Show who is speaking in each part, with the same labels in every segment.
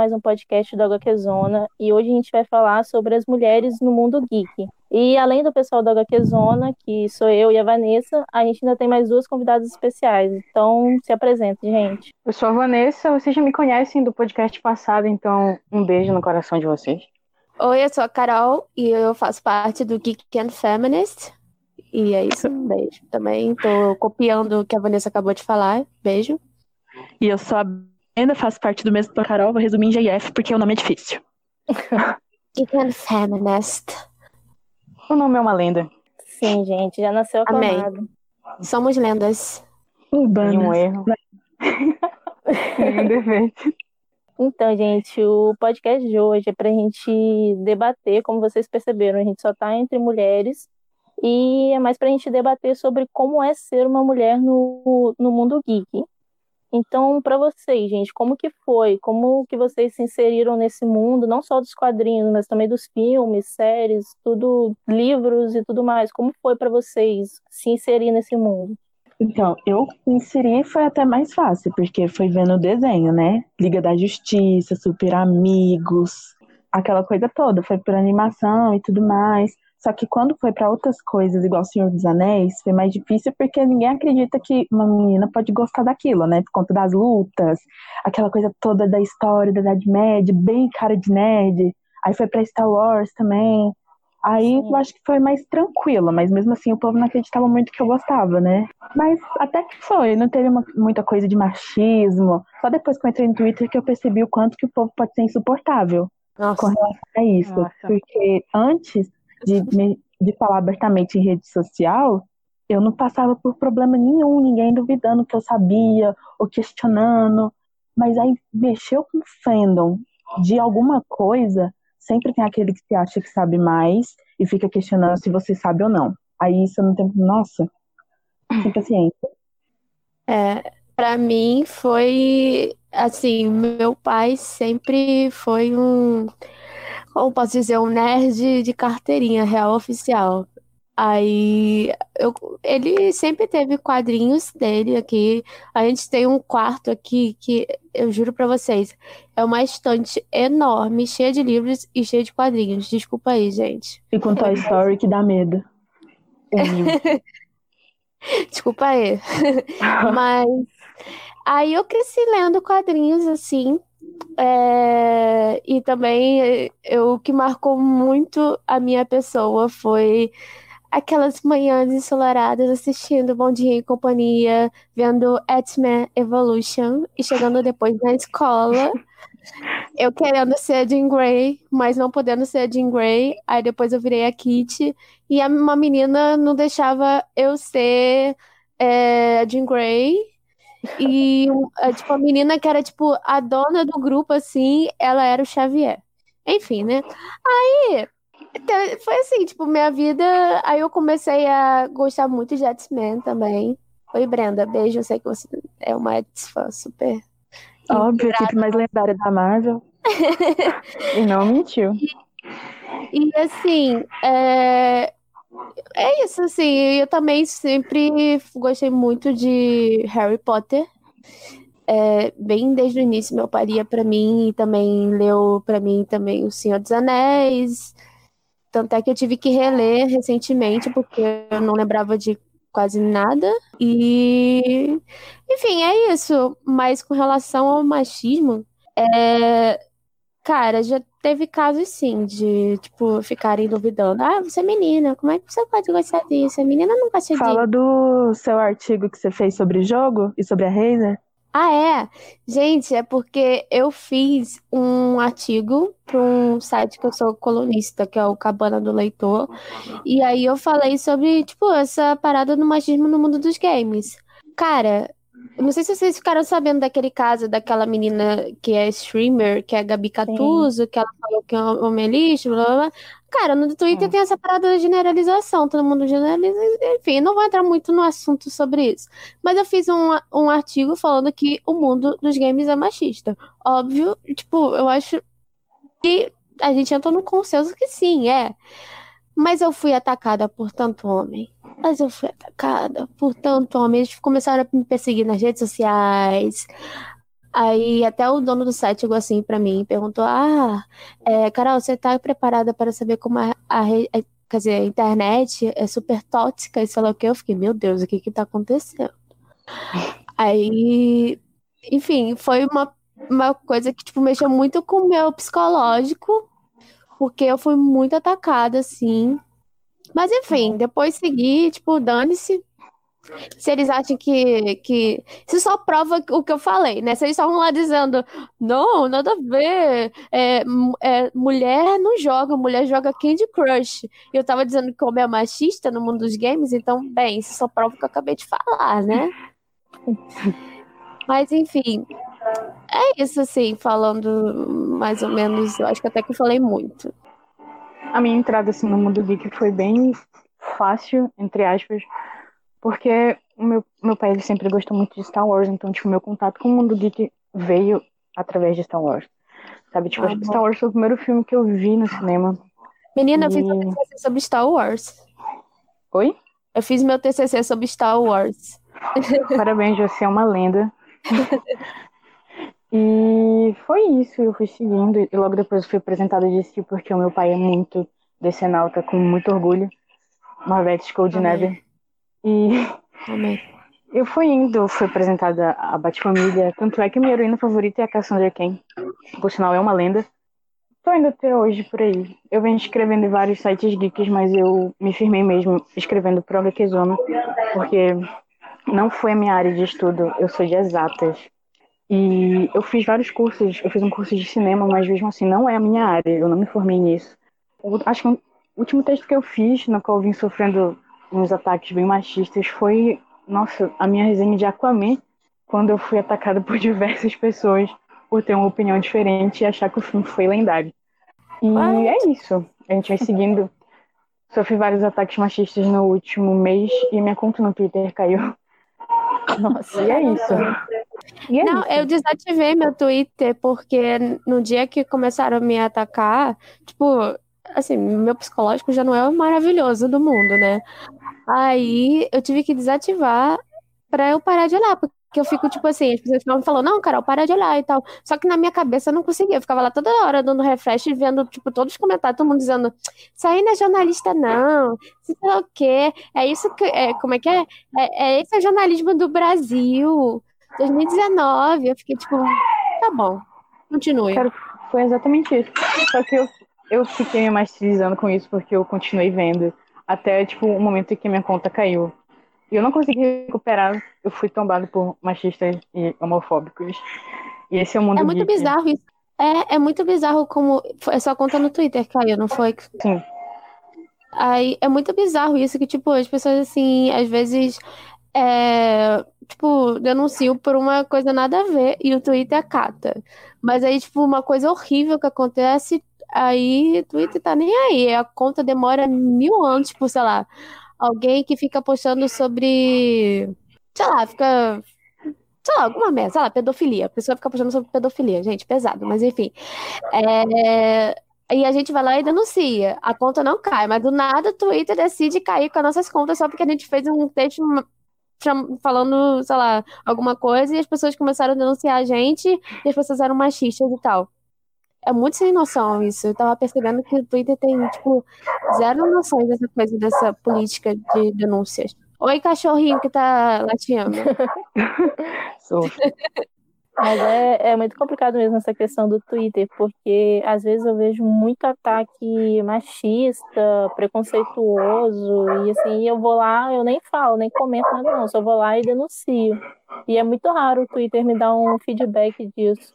Speaker 1: mais um podcast do HQ Zona. E hoje a gente vai falar sobre as mulheres no mundo geek. E além do pessoal do HQ Zona, que sou eu e a Vanessa, a gente ainda tem mais duas convidadas especiais. Então, se apresente, gente.
Speaker 2: Eu sou a Vanessa, vocês já me conhecem do podcast passado, então um beijo no coração de vocês.
Speaker 3: Oi, eu sou a Carol e eu faço parte do Geek and Feminist. E é isso, um beijo. Também tô copiando o que a Vanessa acabou de falar. Beijo.
Speaker 4: E eu sou a Brenda, faço parte do mesmo da Carol, vou resumir em JF porque o nome é difícil.
Speaker 3: Geek and Feminist.
Speaker 2: O nome é uma lenda.
Speaker 1: Sim, gente, já nasceu
Speaker 3: Amém.
Speaker 1: aclamado.
Speaker 3: Somos lendas.
Speaker 4: Urbanas.
Speaker 2: Nenhum erro. Nenhum defeito.
Speaker 1: Então, gente, o podcast de hoje é pra gente debater, como vocês perceberam, a gente só tá entre mulheres. E é mais pra gente debater sobre como é ser uma mulher no, no mundo geek. Então, para vocês, gente, como que foi? Como que vocês se inseriram nesse mundo, não só dos quadrinhos, mas também dos filmes, séries, tudo, livros e tudo mais? Como foi para vocês se inserir nesse mundo?
Speaker 4: Então, eu me inseri foi até mais fácil, porque foi vendo o desenho, né? Liga da Justiça, Super Amigos, aquela coisa toda. Foi por animação e tudo mais. Só que quando foi para outras coisas, igual Senhor dos Anéis, foi mais difícil porque ninguém acredita que uma menina pode gostar daquilo, né? Por conta das lutas, aquela coisa toda da história da Idade Média, bem cara de nerd. Aí foi pra Star Wars também. Aí eu acho que foi mais tranquilo, mas mesmo assim o povo não acreditava muito que eu gostava, né? Mas até que foi, não teve uma- muita coisa de machismo. Só depois que eu entrei no Twitter que eu percebi o quanto que o povo pode ser insuportável
Speaker 3: Nossa.
Speaker 4: com relação a isso.
Speaker 2: Nossa.
Speaker 4: Porque antes de, me- de falar abertamente em rede social, eu não passava por problema nenhum, ninguém duvidando que eu sabia ou questionando. Mas aí mexeu com fandom de alguma coisa, sempre tem aquele que se acha que sabe mais e fica questionando se você sabe ou não. Aí isso não tenho. Nossa, sem paciência.
Speaker 3: É, para mim foi assim, meu pai sempre foi um, como posso dizer, um nerd de carteirinha real oficial. Aí eu, ele sempre teve quadrinhos dele aqui. A gente tem um quarto aqui que eu juro pra vocês, é uma estante enorme, cheia de livros e cheia de quadrinhos. Desculpa aí, gente.
Speaker 4: E com Toy Story que dá medo.
Speaker 3: Desculpa aí. Mas aí eu cresci lendo quadrinhos assim. É, E também eh, eu, o que marcou muito a minha pessoa foi aquelas manhãs ensolaradas assistindo Bom Dia e Companhia, vendo X-Men Evolution e chegando depois na escola. Eu querendo ser a Jean Grey, mas não podendo ser a Jean Grey. Aí depois eu virei a Kitty. E a- uma menina não deixava eu ser é, a Jean Grey. E é, tipo, a menina que era tipo a dona do grupo, assim, ela era o Xavier. Enfim, né? Aí foi assim, tipo, minha vida. Aí eu comecei a gostar muito de X-Men também. Oi, Brenda, beijo. Eu sei que você é uma X-fã super.
Speaker 4: Óbvio, equipe mais lendária da Marvel.
Speaker 2: E não mentiu.
Speaker 3: E assim, é... é isso, assim, eu também sempre gostei muito de Harry Potter. É, bem desde o início, meu pai lia pra mim e também leu pra mim também O Senhor dos Anéis. Tanto é que eu tive que reler recentemente, porque eu não lembrava de quase nada. E, enfim, é isso. Mas com relação ao machismo, é, Cara, já teve casos sim de, tipo, ficarem duvidando. Ah, você é menina, como é que você pode gostar disso? A menina não gosta disso.
Speaker 4: Fala do seu artigo que você fez sobre jogo e sobre a Razer.
Speaker 3: Ah, é? Gente, é porque eu fiz um artigo para um site que eu sou colunista, que é o Cabana do Leitor. E aí eu falei sobre, tipo, essa parada do machismo no mundo dos games. Cara, eu não sei se vocês ficaram sabendo daquele caso daquela menina que é streamer, que é a Gabi Catuzzo, que ela falou que é um homem lixo, blá blá blá. Cara, no Twitter
Speaker 2: É.
Speaker 3: tem essa parada da generalização, todo mundo generaliza. Enfim, não vou entrar muito no assunto sobre isso. Mas eu fiz um, um artigo falando que o mundo dos games é machista. Óbvio, tipo, eu acho que a gente entrou no consenso que sim, é. Mas eu fui atacada por tanto homem. Mas eu fui atacada por tanto homem. Eles começaram a me perseguir nas redes sociais. Aí até o dono do site chegou assim para mim e perguntou: Ah, é, Carol, você tá preparada para saber como a, a, a, quer dizer, a internet é super tóxica e sei lá o que? Eu fiquei, meu Deus, o que que tá acontecendo? Aí, enfim, foi uma, uma coisa que tipo, mexeu muito com o meu psicológico, porque eu fui muito atacada, assim. Mas enfim, depois segui, tipo, dane-se, se eles acham que, que. Isso só prova o que eu falei, né? Se eles estavam lá dizendo, não, nada a ver. É, é, mulher não joga, mulher joga Candy Crush. E eu tava dizendo que homem é machista no mundo dos games, então, bem, isso só prova o que eu acabei de falar, né? Mas, enfim. É isso, assim, falando mais ou menos. Eu acho que até que eu falei muito.
Speaker 2: A minha entrada assim, no mundo geek foi bem fácil, entre aspas porque o meu, meu pai ele sempre gostou muito de Star Wars, então, tipo, meu contato com o mundo geek veio através de Star Wars. Sabe, tipo, ah, Star Wars foi o primeiro filme que eu vi no cinema.
Speaker 3: Menina, e... eu fiz meu TCC sobre Star Wars.
Speaker 2: Oi?
Speaker 3: Eu fiz meu TCC sobre Star Wars.
Speaker 2: Parabéns, você é uma lenda. e foi isso, eu fui seguindo. E logo depois fui apresentada disso, porque o meu pai é muito decenalta, com muito orgulho. Marvete Coldnever. E
Speaker 3: Amém.
Speaker 2: eu fui indo, fui apresentada a Batfamília, tanto é que minha heroína favorita é a Cassandra Cain. Por sinal, é uma lenda. Tô indo até hoje por aí. Eu venho escrevendo em vários sites geeks, mas eu me firmei mesmo escrevendo pro HQ Zona, porque não foi a minha área de estudo, eu sou de exatas. E eu fiz vários cursos, eu fiz um curso de cinema, mas mesmo assim não é a minha área, eu não me formei nisso. Eu acho que o último texto que eu fiz, no qual eu vim sofrendo uns ataques bem machistas foi, nossa, a minha resenha de Aquaman, quando eu fui atacada por diversas pessoas por ter uma opinião diferente e achar que o filme foi lendário. E What? é isso. A gente vai seguindo. Sofri vários ataques machistas no último mês e minha conta no Twitter caiu. Nossa, e é isso.
Speaker 3: É Não, isso. eu desativei meu Twitter porque no dia que começaram a me atacar, tipo, assim, meu psicológico já não é o maravilhoso do mundo, né? Aí eu tive que desativar pra eu parar de olhar, porque eu fico, tipo assim, as pessoas me falando, não, Carol, para de olhar e tal. Só que na minha cabeça eu não conseguia. Eu ficava lá toda hora dando refresh e vendo, tipo, todos os comentários, todo mundo dizendo, isso aí não é jornalista, não. Isso é o quê? É isso que. É, como é que é? é? É esse é o jornalismo do Brasil. 2019. Eu fiquei, tipo, tá bom. Continue.
Speaker 2: Cara, foi exatamente isso. Só que eu, eu fiquei me martirizando com isso porque eu continuei vendo até tipo o momento em que minha conta caiu. E eu não consegui recuperar, eu fui tombado por machistas e homofóbicos. E esse é o mundo
Speaker 3: É muito
Speaker 2: geek.
Speaker 3: bizarro isso. É, é muito bizarro como. Foi sua conta no Twitter caiu, não foi?
Speaker 2: Sim.
Speaker 3: Aí é muito bizarro isso, que, tipo, as pessoas, assim, às vezes. É, tipo, denunciam por uma coisa nada a ver e o Twitter acata. Mas aí, tipo, uma coisa horrível que acontece, Aí, Twitter tá nem aí. A conta demora mil anos, tipo, sei lá, alguém que fica postando sobre. Sei lá, fica. Sei lá, alguma merda, sei lá, pedofilia. A pessoa fica postando sobre pedofilia, gente, pesado, mas enfim. É... E a gente vai lá e denuncia. A conta não cai, mas do nada o Twitter decide cair com as nossas contas só porque a gente fez um texto falando, sei lá, alguma coisa e as pessoas começaram a denunciar a gente e as pessoas eram machistas e tal. É muito sem noção isso. Eu tava percebendo que o Twitter tem, tipo, zero noções dessa coisa, dessa política de denúncias. Oi, cachorrinho que tá latindo.
Speaker 1: Sou. Mas é, é muito complicado mesmo essa questão do Twitter, porque às vezes eu vejo muito ataque machista, preconceituoso, e assim, eu vou lá, eu nem falo, nem comento nada não, só vou lá e denuncio. E é muito raro o Twitter me dar um feedback disso.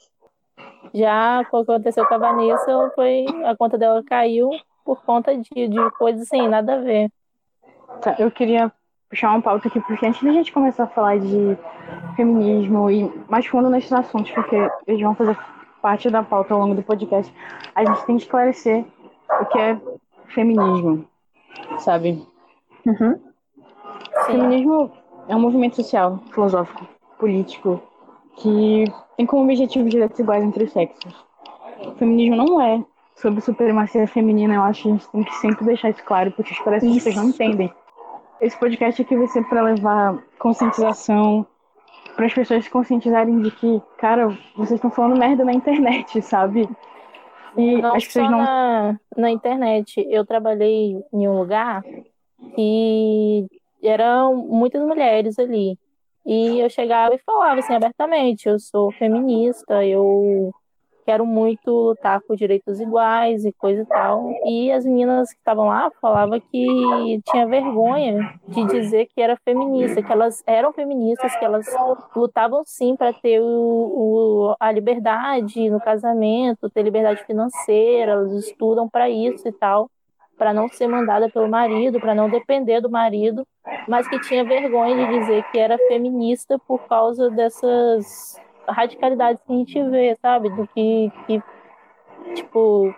Speaker 1: Já o que aconteceu com a Vanessa foi a conta dela caiu por conta de, de coisas assim, nada a ver.
Speaker 2: Tá, eu queria puxar uma pauta aqui, porque antes da gente começar a falar de feminismo e mais fundo nesses assuntos, porque eles vão fazer parte da pauta ao longo do podcast, a gente tem que esclarecer o que é feminismo, sabe?
Speaker 1: Uhum.
Speaker 2: Feminismo é um movimento social, filosófico, político, que tem como objetivo direitos iguais entre os sexos. O feminismo não é sobre supremacia feminina, eu acho que a gente tem que sempre deixar isso claro, porque parece que vocês não entendem. Esse podcast aqui vai ser para levar conscientização para as pessoas se conscientizarem de que, cara, vocês estão falando merda na internet, sabe?
Speaker 1: E não as pessoas não. Na, na internet. Eu trabalhei em um lugar e eram muitas mulheres ali. E eu chegava e falava assim abertamente: eu sou feminista, eu quero muito lutar por direitos iguais e coisa e tal. E as meninas que estavam lá falavam que tinha vergonha de dizer que era feminista, que elas eram feministas, que elas lutavam sim para ter o, o, a liberdade no casamento, ter liberdade financeira, elas estudam para isso e tal para não ser mandada pelo marido, para não depender do marido, mas que tinha vergonha de dizer que era feminista por causa dessas radicalidades que a gente vê, sabe? Do que, que tipo,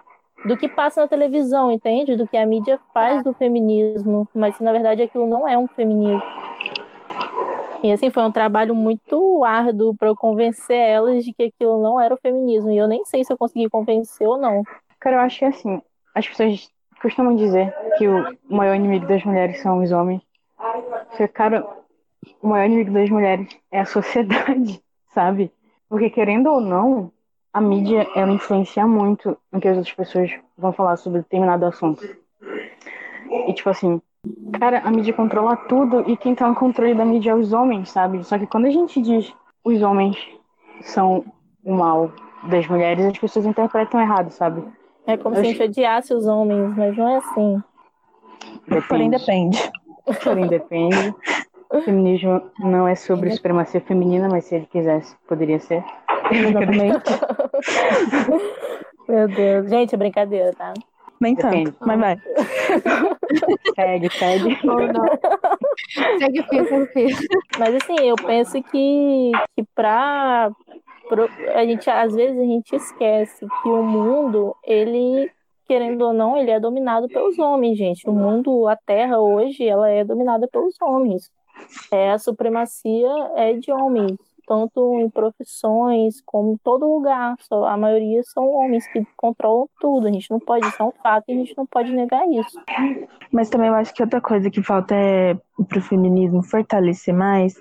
Speaker 1: do que passa na televisão, entende? Do que a mídia faz do feminismo, mas na verdade aquilo não é um feminismo. E assim, foi um trabalho muito árduo para eu convencer elas de que aquilo não era o feminismo. E eu nem sei se eu consegui convencer ou não.
Speaker 2: Cara, eu acho que assim, as pessoas costumam dizer que o maior inimigo das mulheres são os homens. Porque, cara, o maior inimigo das mulheres é a sociedade, sabe? Porque, querendo ou não, a mídia, ela influencia muito no que as outras pessoas vão falar sobre determinado assunto. E, tipo assim, cara, a mídia controla tudo e quem tá no controle da mídia é os homens, sabe? Só que quando a gente diz os homens são o mal das mulheres, as pessoas interpretam errado, sabe?
Speaker 1: É como se a gente odiasse os homens, mas não é assim.
Speaker 2: Depende.
Speaker 4: Porém depende.
Speaker 2: Porém depende. O feminismo não é sobre supremacia feminina, mas se ele quisesse, poderia ser.
Speaker 4: Exatamente.
Speaker 1: Meu Deus. Gente, é brincadeira, tá?
Speaker 4: Nem tanto, mas vai.
Speaker 2: segue, segue.
Speaker 3: Ou não. segue o fio, segue o fio.
Speaker 1: Mas assim, eu penso que, que pra, a gente às vezes a gente esquece que o mundo ele querendo ou não ele é dominado pelos homens gente o mundo a Terra hoje ela é dominada pelos homens é a supremacia é de homens tanto em profissões como em todo lugar só a maioria são homens que controlam tudo a gente não pode isso é um fato e a gente não pode negar isso
Speaker 4: mas também eu acho que outra coisa que falta é para o feminismo fortalecer mais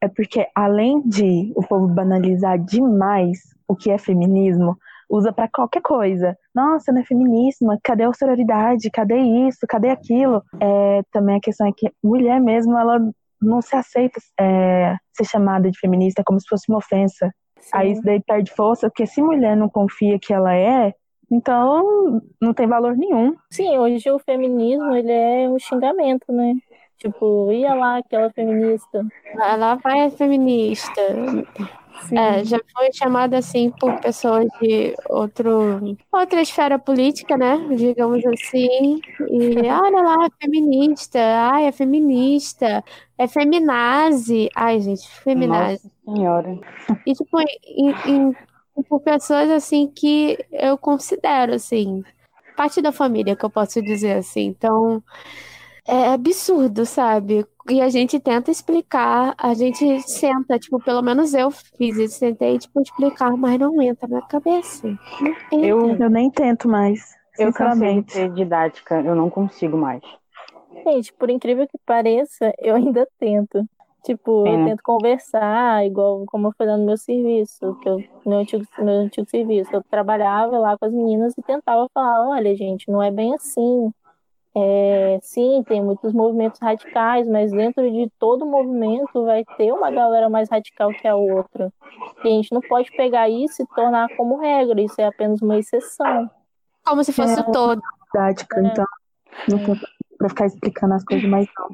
Speaker 4: é porque além de o povo banalizar demais o que é feminismo, usa para qualquer coisa. Nossa, não é feminismo, cadê a sororidade? Cadê isso? Cadê aquilo? É, também a questão é que mulher mesmo, ela não se aceita é, ser chamada de feminista como se fosse uma ofensa. Sim. Aí isso daí perde força, porque se mulher não confia que ela é, então não tem valor nenhum.
Speaker 1: Sim, hoje o feminismo ele é um xingamento, né? Tipo, ia lá aquela feminista.
Speaker 3: Lá vai a feminista. É, já foi chamada assim por pessoas de outro, outra esfera política, né? Digamos assim. E olha lá, é feminista. Ai, é feminista. É feminazi. Ai, gente, feminazi.
Speaker 2: Nossa senhora.
Speaker 3: E tipo, em, em, por pessoas assim que eu considero assim, parte da família, que eu posso dizer assim. Então, é absurdo, sabe? E a gente tenta explicar, a gente senta, tipo, pelo menos eu fiz isso, tentei, tipo, explicar, mas não entra na cabeça.
Speaker 4: Eu, eu nem tento mais,
Speaker 2: eu sinceramente. ser didática, eu não consigo mais.
Speaker 1: Gente, por incrível que pareça, eu ainda tento. Tipo, eu tento conversar, igual como eu fazia no meu serviço, que eu, meu, antigo, meu antigo serviço. Eu trabalhava lá com as meninas e tentava falar, olha, gente, não é bem assim é, sim, tem muitos movimentos radicais, mas dentro de todo movimento vai ter uma galera mais radical que a outra. E a gente não pode pegar isso e tornar como regra, isso é apenas uma exceção.
Speaker 3: Como se fosse
Speaker 4: é,
Speaker 3: o todo.
Speaker 4: Didática, é. então. Não tem pra ficar explicando as coisas mais não.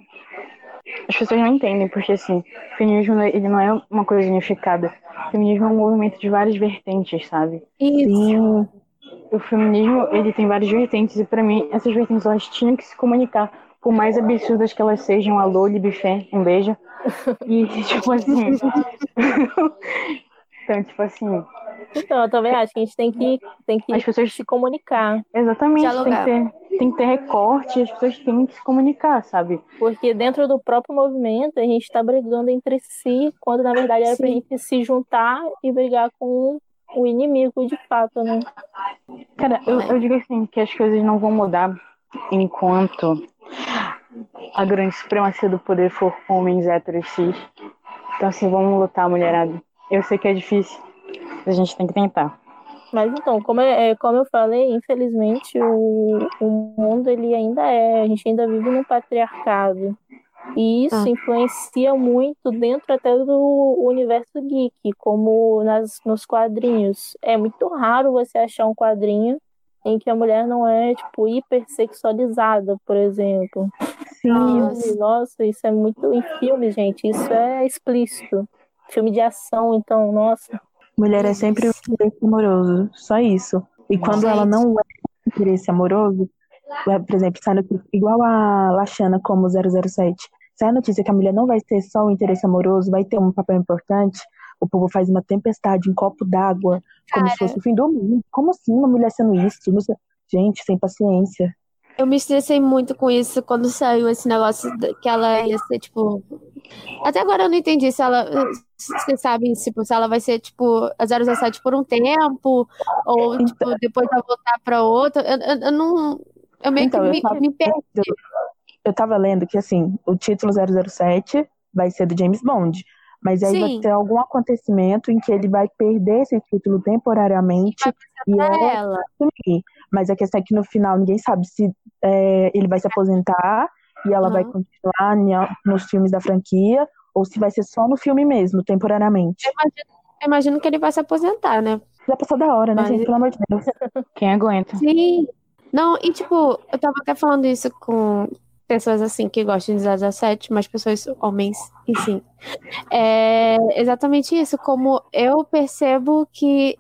Speaker 2: As pessoas não entendem, porque assim, o feminismo ele não é uma coisa unificada. O feminismo é um movimento de várias vertentes, sabe?
Speaker 3: Isso. Sim
Speaker 2: o feminismo ele tem várias vertentes e para mim essas vertentes elas tinham que se comunicar por mais absurdas que elas sejam alô libifé um beijo. E tipo assim então tipo assim
Speaker 1: então eu também acho que a gente tem que tem que
Speaker 2: as pessoas
Speaker 1: se comunicar.
Speaker 2: Exatamente tem que, ter, tem que ter recorte as pessoas têm que se comunicar sabe?
Speaker 1: Porque dentro do próprio movimento a gente está brigando entre si quando na verdade era para a gente se juntar e brigar com o inimigo de fato, né?
Speaker 2: Cara, eu, eu digo assim, que as coisas não vão mudar enquanto a grande supremacia do poder for homens héteros cis. Então, assim, vamos lutar, mulherada. Eu sei que é difícil, a gente tem que tentar.
Speaker 1: Mas então, como, é, como eu falei, infelizmente o, o mundo ele ainda é, a gente ainda vive no patriarcado. E isso ah. influencia muito dentro até do universo geek, como nas, nos quadrinhos. É muito raro você achar um quadrinho em que a mulher não é, tipo, hipersexualizada, por exemplo. Filme, nossa, isso é muito em filme, gente. Isso é explícito. Filme de ação, então, nossa.
Speaker 4: Mulher é sempre um interesse amoroso, só isso. E quando gente. ela não é um interesse amoroso, por exemplo, sai notícia, igual a Lachana como 007, sai a notícia que a mulher não vai ter só um interesse amoroso, vai ter um papel importante, o povo faz uma tempestade em copo d'água, como se fosse o fim do mundo. Como assim uma mulher sendo isso? Gente, sem paciência.
Speaker 3: Eu me estressei muito com isso quando saiu esse negócio que ela ia ser, tipo. Até agora eu não entendi se ela. Você sabe, tipo, se ela vai ser, tipo, a 017 por um tempo, ou, então... tipo, depois vai voltar pra outra. Eu, eu, eu não. Eu meio então, que me, tava... me perdi.
Speaker 4: Eu tava lendo que, assim, o título 007 vai ser do James Bond. Mas aí Sim. vai ter algum acontecimento em que ele vai perder esse título temporariamente e ela assumir. Mas a questão é que no final ninguém sabe se é, ele vai se aposentar e ela uhum. vai continuar nos filmes da franquia ou se vai ser só no filme mesmo, temporariamente.
Speaker 3: Eu imagino, eu imagino que ele vai se aposentar, né?
Speaker 4: Já passou da hora, né, Mas... gente? Pelo amor de Deus.
Speaker 2: Quem aguenta?
Speaker 3: Sim. Não, e tipo, eu tava até falando isso com pessoas assim que gostam de 007, mas pessoas, homens, enfim. É exatamente isso, como eu percebo que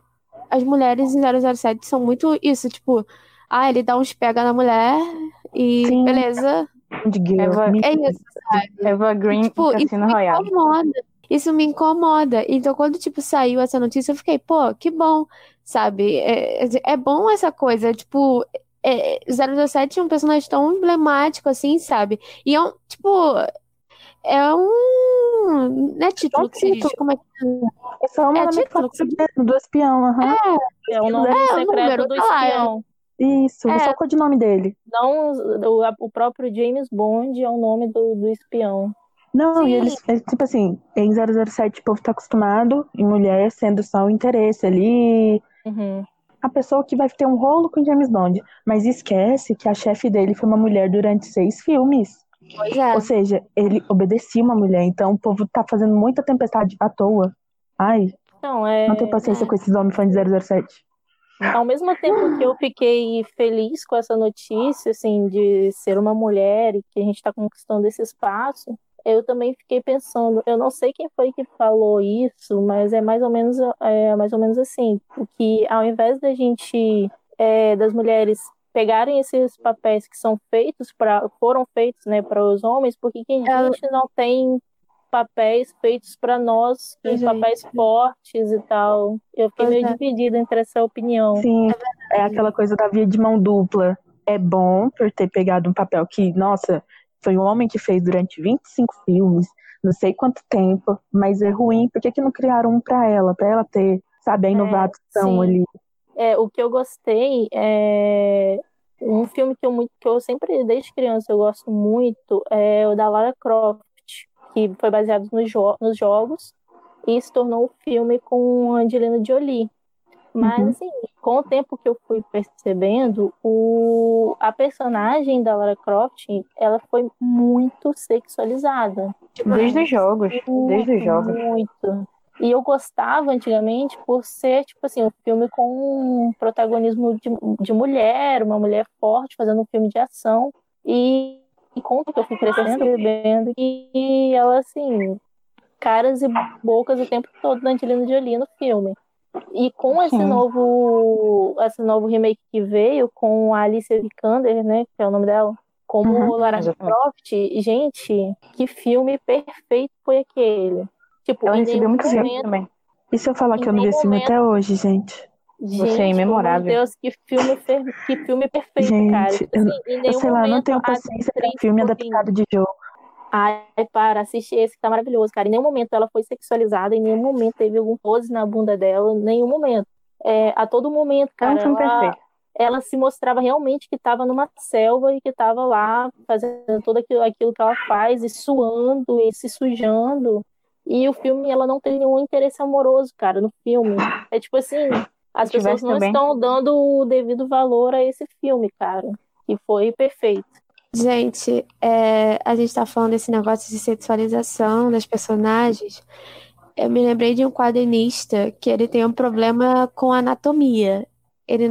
Speaker 3: as mulheres em 007 são muito isso, tipo, ah, ele dá uns pega na mulher e Sim. beleza.
Speaker 2: Eva, é isso, sabe? Eva Green tipo, Cassino isso Royale. Me incomoda.
Speaker 3: Isso me incomoda. Então, quando, tipo, saiu essa notícia, eu fiquei, pô, que bom, sabe? É, é bom essa coisa, tipo, é, 017 é um personagem tão emblemático, assim, sabe? E é um, tipo, é um. Não é título é que se diz, como é que.
Speaker 4: É só um é título do espião, uhum.
Speaker 1: É, é o nome é, secreto do espião.
Speaker 4: Isso, é, só o codinome dele.
Speaker 1: Não, o, o próprio James Bond é o nome do, do espião.
Speaker 4: Não, Sim. e eles, é, tipo assim, em 007 o povo tá acostumado em mulher sendo só o interesse ali.
Speaker 1: Uhum
Speaker 4: a pessoa que vai ter um rolo com James Bond. Mas esquece que a chefe dele foi uma mulher durante seis filmes.
Speaker 3: É.
Speaker 4: Ou seja, ele obedecia uma mulher. Então o povo tá fazendo muita tempestade à toa. Ai.
Speaker 1: Não, é...
Speaker 4: não tem paciência é. com esses homens fãs de 007.
Speaker 1: Ao mesmo tempo que eu fiquei feliz com essa notícia, assim, de ser uma mulher e que a gente está conquistando esse espaço, eu também fiquei pensando, eu não sei quem foi que falou isso, mas é mais ou menos, é mais ou menos assim, que ao invés da gente, é, das mulheres pegarem esses papéis que são feitos para, foram feitos, né, para os homens, por que a gente não tem papéis feitos para nós, papéis fortes e tal? Eu fiquei meio é. dividida entre essa opinião.
Speaker 4: Sim, é aquela coisa da via de mão dupla. É bom por ter pegado um papel que, nossa, foi um homem que fez durante 25 filmes, não sei quanto tempo, mas é ruim. Por que, que não criaram um para ela? Para ela ter, sabe, a é, inovação é, ali.
Speaker 1: É, o que eu gostei é um filme que eu, muito, que eu sempre, desde criança, eu gosto muito, é o da Lara Croft, que foi baseado nos, jo nos jogos e se tornou um filme com Angelina Jolie. Mas, uhum. assim, com o tempo que eu fui percebendo, o, a personagem da Lara Croft, ela foi muito sexualizada.
Speaker 2: Desde os jogos, muito, desde os jogos.
Speaker 1: Muito. E eu gostava antigamente por ser, tipo assim, um filme com um protagonismo de, de mulher, uma mulher forte fazendo um filme de ação. E, e conta que eu fui crescendo, bebendo, e ela, assim, caras e bocas o tempo todo da Angelina Jolie no filme. E com esse Sim. novo esse novo remake que veio com a Alicia Vikander, né, que é o nome dela, como uhum, Lara Croft, gente, que filme perfeito foi aquele. Tipo,
Speaker 4: ela recebeu muito momento, também. E se eu falar que eu não vi esse filme até hoje, gente?
Speaker 1: Gente, Você é imemorável. Meu Deus, que filme, que filme perfeito,
Speaker 4: gente,
Speaker 1: cara.
Speaker 4: Tipo assim, eu, eu sei lá, não tenho paciência para filme adaptado de jogo.
Speaker 1: Ai, para, assistir esse que tá maravilhoso, cara. Em nenhum momento ela foi sexualizada, em nenhum momento teve algum pose na bunda dela, em nenhum momento. É, a todo momento, cara,
Speaker 2: é um
Speaker 1: ela, ela, se mostrava realmente que estava numa selva e que estava lá fazendo tudo aquilo, aquilo que ela faz, e suando e se sujando. E o filme, ela não tem nenhum interesse amoroso, cara, no filme. É tipo assim, as pessoas não
Speaker 2: também.
Speaker 1: estão dando o devido valor a esse filme, cara. E foi perfeito.
Speaker 3: Gente, é, a gente tá falando desse negócio de sexualização das personagens. Eu me lembrei de um quadrinista que ele tem um problema com anatomia. Ele.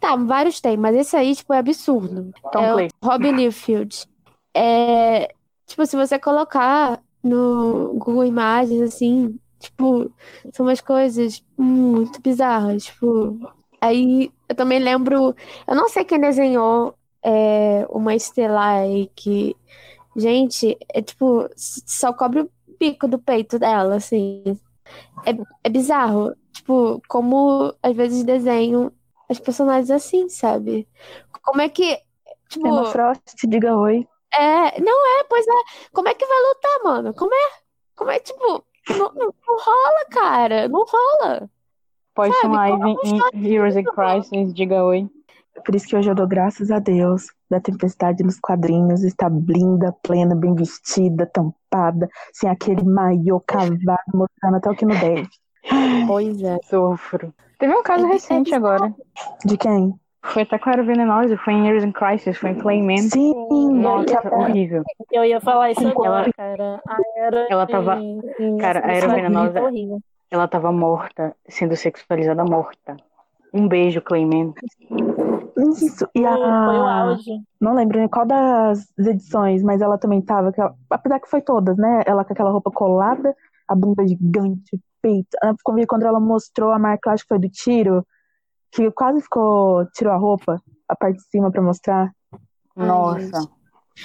Speaker 3: Tá, vários tem, mas esse aí, tipo, é absurdo.
Speaker 2: Tom
Speaker 3: é
Speaker 2: Clay.
Speaker 3: Robin Liefeld. É, tipo, se você colocar no Google Imagens, assim, tipo, são umas coisas muito bizarras. Tipo, aí eu também lembro. Eu não sei quem desenhou é, uma estelar aí que. Gente, é tipo, só cobre o pico do peito dela, assim. É, é bizarro. Tipo, como às vezes desenham as personagens assim, sabe? Como é que. Tipo,
Speaker 4: Emma Frost, diga oi.
Speaker 3: é, não é, pois é. Como é que vai lutar, mano? Como é? Como é, tipo, não, não- não rola, cara. Não rola.
Speaker 2: Poison
Speaker 3: Sabe,
Speaker 2: Ivy em Heroes in Crisis, diga oi.
Speaker 4: Por isso que hoje eu dou graças a Deus da tempestade nos quadrinhos. Está linda, plena, bem vestida, tampada, sem aquele maiô cavado, mostrando até o que não deve.
Speaker 3: Pois é.
Speaker 2: Sofro. Teve um caso
Speaker 3: É- é
Speaker 2: recente agora.
Speaker 4: De quem?
Speaker 2: Foi até com a Era Venenosa, foi em Heroes in Crisis, foi em Clayman.
Speaker 4: Sim,
Speaker 2: Nossa,
Speaker 4: aquela-
Speaker 2: horrível.
Speaker 1: Eu ia falar isso agora,
Speaker 2: Ela-
Speaker 1: cara. A era
Speaker 2: ela tava-
Speaker 1: em- em-
Speaker 2: cara, a Era Venenosa-
Speaker 1: horrível.
Speaker 2: Ela tava morta, sendo sexualizada morta. Um beijo, Clayman.
Speaker 4: Isso. E
Speaker 1: Foi, foi o
Speaker 4: a.
Speaker 1: auge.
Speaker 4: Não lembro em qual das edições, mas ela também tava. aquela- Apesar que foi todas, né? Ela com aquela roupa colada, a bunda gigante, peito. Ah, quando ela mostrou a marca, acho que foi do tiro, que quase ficou. Tirou a roupa, a parte de cima pra mostrar.
Speaker 3: Ai,
Speaker 2: Nossa.
Speaker 3: gente.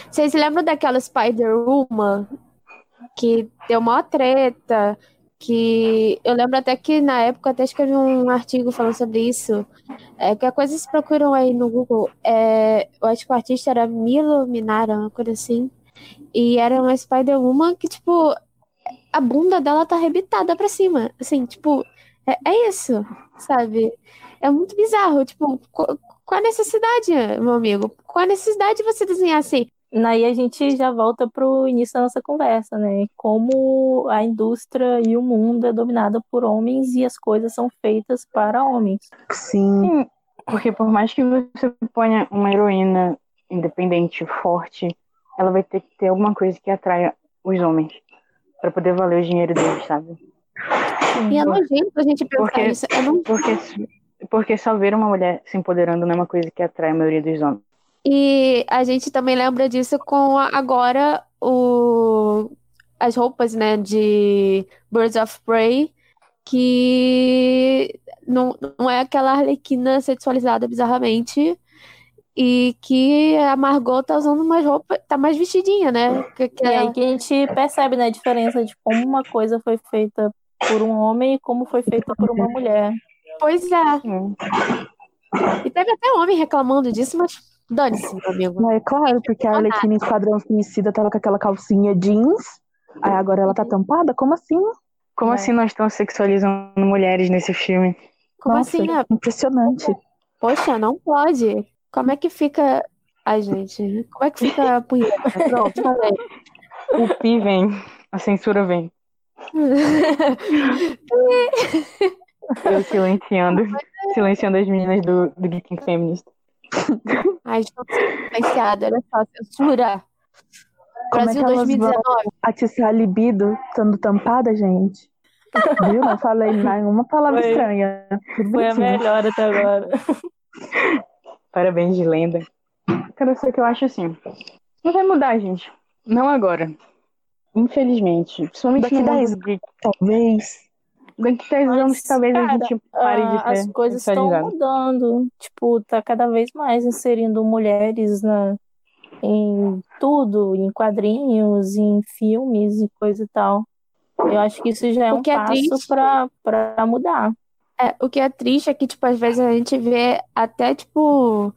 Speaker 3: Vocês lembram daquela Spider-Woman que deu mó treta? Que eu lembro até que na época até escrevi um artigo falando sobre isso. É, que a coisa se procuram aí no Google. É, eu acho que o artista era Milo Minara, uma coisa assim. E era uma Spider-Woman que, tipo, a bunda dela tá arrebitada pra cima. Assim, tipo, é, é isso, sabe? É muito bizarro. Tipo, qu- qual a necessidade, meu amigo? Qual a necessidade de você desenhar assim?
Speaker 1: Aí a gente já volta pro início da nossa conversa, né? Como a indústria e o mundo é dominada por homens e as coisas são feitas para homens.
Speaker 4: Sim.
Speaker 2: Sim, porque por mais que você ponha uma heroína independente, forte, ela vai ter que ter alguma coisa que atraia os homens. Pra poder valer o dinheiro deles, sabe?
Speaker 3: E é nojento a gente pensar
Speaker 2: Porque-
Speaker 3: isso. É
Speaker 2: Porque, porque só ver uma mulher se empoderando não é uma coisa que atrai a maioria dos homens.
Speaker 3: E a gente também lembra disso com a- agora o... as roupas, né, de Birds of Prey, que não, não é aquela arlequina sexualizada bizarramente. E que a Margot tá usando umas roupas, tá mais vestidinha, né? Que, que
Speaker 1: E aí que a gente percebe, né, a diferença de como uma coisa foi feita por um homem e como foi feita por uma mulher.
Speaker 3: Pois é.
Speaker 2: Sim.
Speaker 3: E teve até homem reclamando disso, mas dane-se, meu amigo.
Speaker 4: Não é claro, porque a Arlequina em Esquadrão Suicida tava com aquela calcinha jeans, aí agora ela tá tampada? Como assim?
Speaker 2: Como
Speaker 1: É.
Speaker 2: assim nós estamos sexualizando mulheres nesse filme?
Speaker 3: Como
Speaker 4: Nossa,
Speaker 3: assim? né?
Speaker 4: Impressionante.
Speaker 3: Poxa, não pode. Como é que fica. Ai, gente, como é que fica a punheta? Pronto, falei.
Speaker 2: O pi vem, a censura vem. Eu silenciando, silenciando as meninas do, do Geek Feminist.
Speaker 3: Ai, estou silenciada, olha só, censura.
Speaker 4: Como é
Speaker 3: Brasil
Speaker 4: elas
Speaker 3: 2019.
Speaker 4: Atiçar a libido estando tampada, gente? Viu? Não falei nenhuma palavra
Speaker 1: Foi.
Speaker 4: estranha. Tudo
Speaker 1: Foi a melhor até agora.
Speaker 2: Parabéns de lenda. Cara, só que eu acho assim. Não vai mudar, gente. Não agora. Infelizmente. Principalmente
Speaker 4: Daqui
Speaker 2: no mundo
Speaker 4: 10
Speaker 2: geek.
Speaker 4: Talvez.
Speaker 2: Daqui 10
Speaker 1: Mas,
Speaker 2: anos talvez a
Speaker 1: cara,
Speaker 2: gente pare de
Speaker 1: Ah, as
Speaker 2: ser
Speaker 1: coisas estão mudando. Tipo, tá cada vez mais inserindo mulheres na, em tudo, em quadrinhos, em filmes e coisa e tal. Eu acho que isso já é
Speaker 3: O
Speaker 1: um
Speaker 3: é
Speaker 1: passo pra, pra mudar.
Speaker 3: É, o que é triste é que, tipo, às vezes a gente vê até, tipo,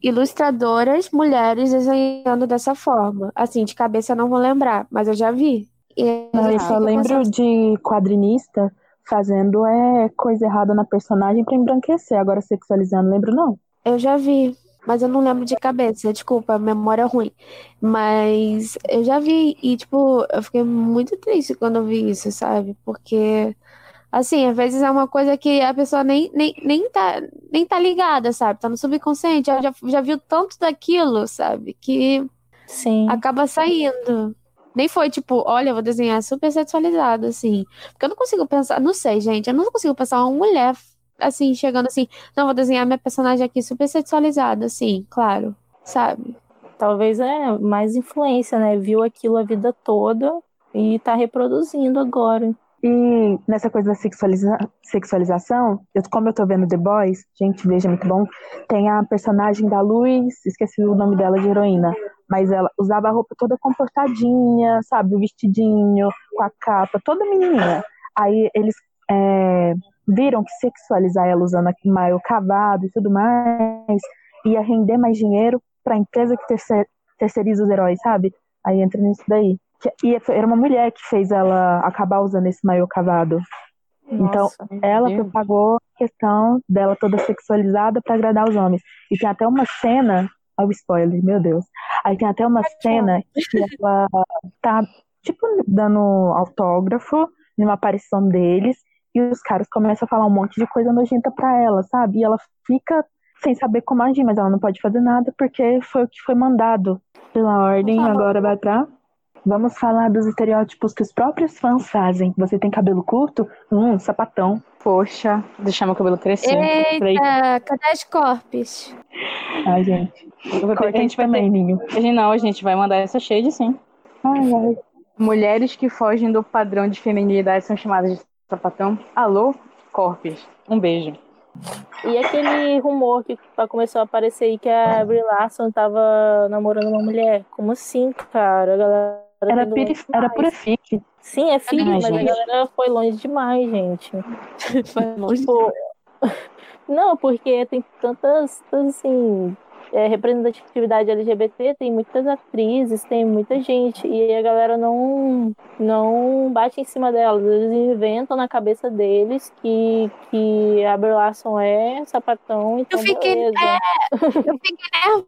Speaker 3: ilustradoras mulheres desenhando dessa forma. Assim, de cabeça eu não vou lembrar, mas eu já vi. E a
Speaker 4: eu só lembro de quadrinista fazendo é coisa errada na personagem pra embranquecer. Agora sexualizando, lembro não.
Speaker 3: Eu já vi. mas eu não lembro de cabeça, desculpa, memória é ruim. Mas eu já vi e, tipo, eu fiquei muito triste quando eu vi isso, sabe? Porque, assim, às vezes é uma coisa que a pessoa nem, nem, nem, tá, nem tá ligada, sabe? Tá no subconsciente, ela já, já viu tanto daquilo, sabe? Que
Speaker 1: Sim.
Speaker 3: acaba saindo. Nem foi tipo, olha, eu vou desenhar super sexualizado, assim. Porque eu não consigo pensar, não sei, gente, eu não consigo pensar uma mulher assim, chegando assim, não, vou desenhar minha personagem aqui super sexualizada, assim, claro, sabe?
Speaker 1: Talvez é mais influência, né? Viu aquilo a vida toda e tá reproduzindo agora.
Speaker 4: E nessa coisa da sexualiza sexualização, eu, como eu tô vendo The Boys, gente, veja, muito bom. Tem a personagem da Luz, esqueci o nome dela de heroína, mas ela usava a roupa toda comportadinha, sabe? O vestidinho, com a capa, toda menininha. Aí eles é, viram que sexualizar ela usando maio cavado e tudo mais ia render mais dinheiro para a empresa que terceir, terceiriza os heróis, sabe? Aí entra nisso daí. E era uma mulher que fez ela acabar usando esse maiô cavado. Então,
Speaker 1: Nossa,
Speaker 4: ela
Speaker 2: Deus.
Speaker 4: propagou a questão dela toda sexualizada para agradar os homens. E tem até uma cena, olha o spoiler, meu Deus. Aí tem até uma cena que ela tá, tipo, dando autógrafo numa aparição deles, e os caras começam a falar um monte de coisa nojenta pra ela, sabe? E ela fica sem saber como agir, mas ela não pode fazer nada porque foi o que foi mandado pela ordem. Agora vai pra. Vamos falar dos estereótipos que os próprios fãs fazem. Você tem cabelo curto? Hum, sapatão.
Speaker 2: Poxa, deixar meu cabelo crescer.
Speaker 3: Eita, cadê as corpes?
Speaker 4: Ai, gente.
Speaker 2: eu vou ter- a
Speaker 4: Corta
Speaker 2: gente vai ter.
Speaker 4: também, Ninho.
Speaker 2: A gente não, a gente vai mandar essa shade sim.
Speaker 4: Ai, ai.
Speaker 2: Mulheres que fogem do padrão de feminilidade são chamadas de sapatão. Alô, Corpes. Um beijo.
Speaker 1: E aquele rumor que começou a aparecer aí que a Brie Larson tava namorando uma mulher. Como assim, cara? A galera
Speaker 4: Era, era
Speaker 1: demais.
Speaker 4: pura fique.
Speaker 1: Sim, é
Speaker 2: Ai,
Speaker 1: mas a
Speaker 2: gente.
Speaker 1: galera foi longe demais, gente.
Speaker 3: Foi longe.
Speaker 1: Tipo, não, porque tem tantas, tantas, assim, é, representatividade LGBT, tem muitas atrizes, tem muita gente, e a galera não, não bate em cima delas. Eles inventam na cabeça deles que, que a Brie Larson é sapatão, então
Speaker 3: fiquei-
Speaker 1: beleza.
Speaker 3: Eu fiquei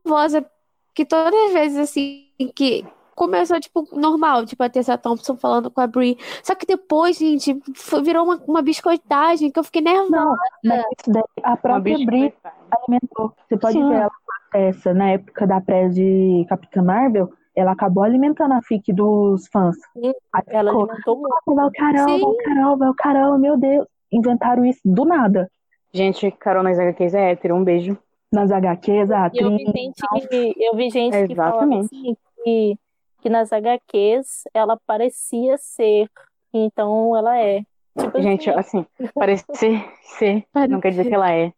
Speaker 3: nervosa, que todas as vezes assim que começou, tipo, normal, tipo, a Tessa Thompson falando com a Brie. Só que depois, gente, foi- virou uma, uma biscoitagem que eu fiquei nervosa.
Speaker 4: Não, mas isso daí, a própria Brie alimentou. Você pode
Speaker 2: Sim.
Speaker 4: ver ela com a Tessa, na época da pré de Capitã Marvel, ela acabou alimentando a fic dos fãs.
Speaker 1: Sim, Ela
Speaker 4: ficou,
Speaker 1: alimentou muito.
Speaker 4: vai o Carol, vai o Carol, vai o Carol, meu Deus. Inventaram isso do nada.
Speaker 2: Gente, Carol nas HQs é hétero. Um beijo.
Speaker 4: Nas HQs, a
Speaker 1: E eu
Speaker 4: atriz.
Speaker 1: vi gente, que- eu vi gente que falava
Speaker 2: Exatamente.
Speaker 1: assim que, que nas HQs ela parecia ser, então ela é. Tipo
Speaker 2: Gente,
Speaker 1: assim,
Speaker 2: assim, parecer ser não quer dizer que ela é.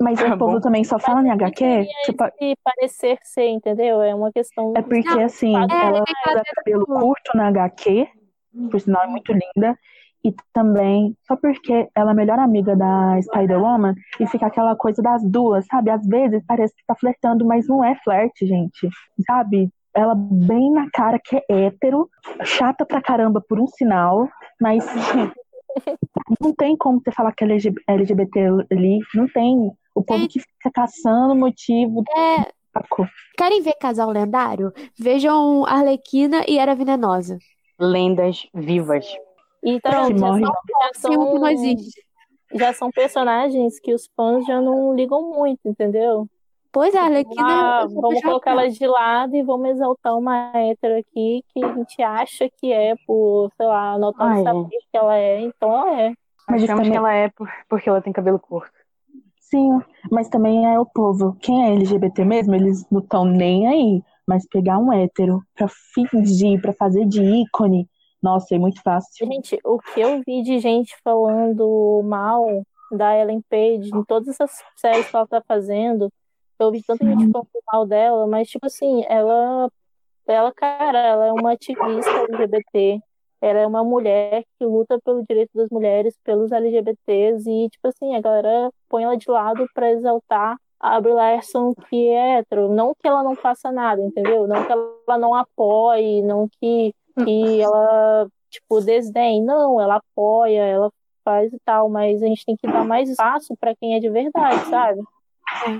Speaker 4: Mas
Speaker 2: Tá
Speaker 4: o povo também só fala em HQ.
Speaker 1: seria
Speaker 4: Tipo,
Speaker 1: parecer ser, entendeu? É uma questão.
Speaker 4: é porque,
Speaker 1: Não,
Speaker 4: assim,
Speaker 3: é,
Speaker 4: ela usa cabelo curto na HQ, por sinal é muito linda. E também, só porque ela é a melhor amiga da Spider-Woman, e fica aquela coisa das duas, sabe? Às vezes parece que tá flertando, mas não é flerte, gente. Sabe? Ela bem na cara que é hétero, chata pra caramba por um sinal, mas não tem como você falar que é LG LGBT ali, não tem. O povo que fica caçando motivo.
Speaker 3: É,
Speaker 4: saco.
Speaker 3: querem ver casal lendário? Vejam Arlequina e Era Venenosa.
Speaker 2: Lendas vivas.
Speaker 1: E tá vendo? Já
Speaker 4: morre.
Speaker 1: são, já
Speaker 3: que não existe.
Speaker 1: já são personagens que os fãs já não ligam muito, entendeu?
Speaker 3: Pois é, a Arlequina.
Speaker 1: Ah, vamos colocar elas de lado e vamos exaltar uma hétero aqui que a gente acha que é por, sei lá, notório
Speaker 2: Ai,
Speaker 1: saber que ela é, então ela é.
Speaker 4: Mas
Speaker 2: Achamos
Speaker 4: também-
Speaker 2: que ela é por- porque ela tem cabelo curto.
Speaker 4: Sim, mas também é o povo. Quem é LGBT mesmo, eles não estão nem aí. Mas pegar um hétero pra fingir, pra fazer de ícone, nossa, é muito fácil.
Speaker 1: Gente, o que eu vi de gente falando mal da Ellen Page em todas essas séries que ela tá fazendo, eu vi tanta gente falando mal dela, mas tipo assim, ela, ela, cara, ela é uma ativista LGBT, ela é uma mulher que luta pelo direito das mulheres, pelos LGBTs, e tipo assim, a galera põe ela de lado pra exaltar a Brie Larson que é hétero. Não que ela não faça nada, entendeu? Não que ela não apoie, não que, que ela, tipo, desdém. Não, ela apoia, ela faz e tal, mas a gente tem que dar mais espaço pra quem é de verdade, sabe?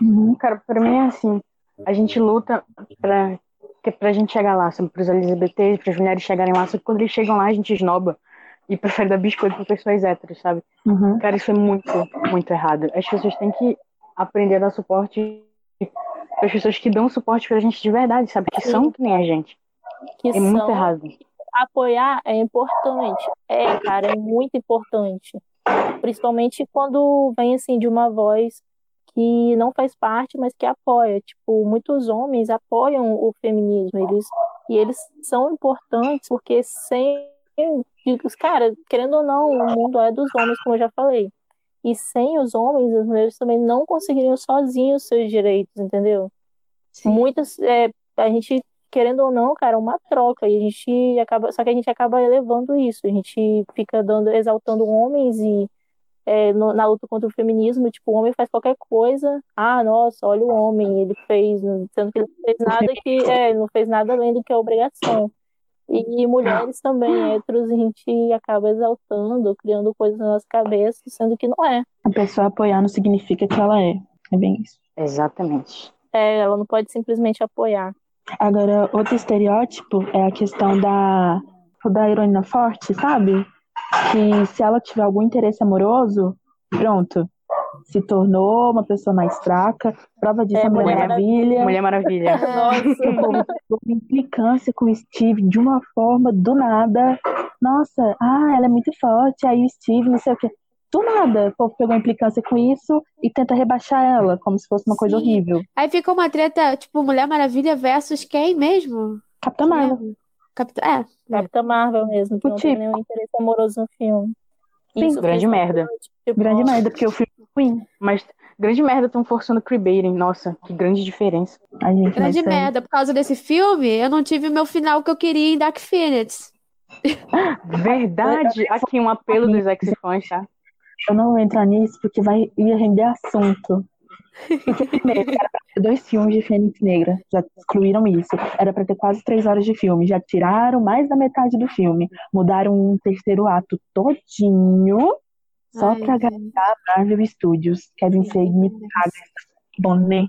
Speaker 4: Uhum.
Speaker 2: Cara, pra mim é assim. a gente luta pra, que- pra gente chegar lá, sabe? Pros LGBTs, pras mulheres chegarem lá, só que quando eles chegam lá, a gente esnoba e prefere dar biscoito pra pessoas héteros, sabe?
Speaker 4: Uhum.
Speaker 2: Cara, isso é muito, muito errado. As pessoas têm que aprender a dar suporte para as pessoas que dão suporte pra gente de verdade, sabe? Que são que nem a gente.
Speaker 1: Que
Speaker 2: É muito
Speaker 1: são
Speaker 2: errado.
Speaker 1: apoiar é importante. É, cara, é muito importante. Principalmente quando vem assim de uma voz que não faz parte, mas que apoia. Tipo, muitos homens apoiam o feminismo, eles e eles são importantes porque sem cara, querendo ou não, o mundo é dos homens, como eu já falei. E sem os homens, as mulheres também não conseguiriam sozinhos seus direitos, entendeu? Muitas, é, a gente querendo ou não, cara, é uma troca e a gente acaba, só que a gente acaba elevando isso, a gente fica dando, exaltando homens e é, no- na luta contra o feminismo, tipo, o homem faz qualquer coisa, ah, nossa, olha o homem, ele fez, sendo que ele não fez nada que, é, não fez nada além do que é obrigação. E mulheres também, héteros, a gente acaba exaltando, criando coisas na nossa cabeça, sendo que não é.
Speaker 4: A pessoa apoiar não significa que ela é. É bem isso.
Speaker 2: Exatamente.
Speaker 1: É, ela não pode simplesmente apoiar.
Speaker 4: Agora, outro estereótipo é a questão da, da heroína forte, sabe? Que se ela tiver algum interesse amoroso, pronto. Se tornou uma pessoa mais fraca. Prova disso
Speaker 1: É,
Speaker 4: a Mulher
Speaker 1: Mulher
Speaker 4: Maravilha.
Speaker 2: Mulher Maravilha.
Speaker 1: Nossa,
Speaker 4: Houve implicância com o Steve de uma forma do nada. Nossa, ah, ela é muito forte. Aí o Steve, não sei o quê. Do nada, o povo pegou implicância com isso e tenta rebaixar ela, como se fosse uma coisa
Speaker 3: Sim.
Speaker 4: horrível.
Speaker 3: Aí fica uma treta, tipo, Mulher Maravilha versus quem mesmo?
Speaker 4: Capitã Marvel.
Speaker 3: Capitã. É,
Speaker 1: Capitã Marvel mesmo, que
Speaker 4: O
Speaker 1: não tem
Speaker 4: tipo.
Speaker 1: nenhum interesse amoroso no filme.
Speaker 4: Sim,
Speaker 1: Isso
Speaker 2: grande merda.
Speaker 1: bastante, tipo,
Speaker 4: Grande merda, porque o filme é ruim.
Speaker 2: Mas grande merda estão forçando queerbaiting. Nossa, que grande diferença.
Speaker 4: A gente
Speaker 3: grande
Speaker 4: é,
Speaker 3: merda. Por causa desse filme, eu não tive o meu final que eu queria em Dark Phoenix.
Speaker 2: Verdade. Aqui um apelo dos ex-fãs, tá?
Speaker 4: Eu não vou entrar nisso porque vai ia render assunto. Porque, primeiro, era pra ter dois filmes de Fênix Negra. Já excluíram isso. Era pra ter quase três horas de filme. Já tiraram mais da metade do filme. Mudaram um terceiro ato todinho só
Speaker 3: Ai,
Speaker 4: pra agradar a Marvel Studios. Kevin Feige me caga. Bom, nem.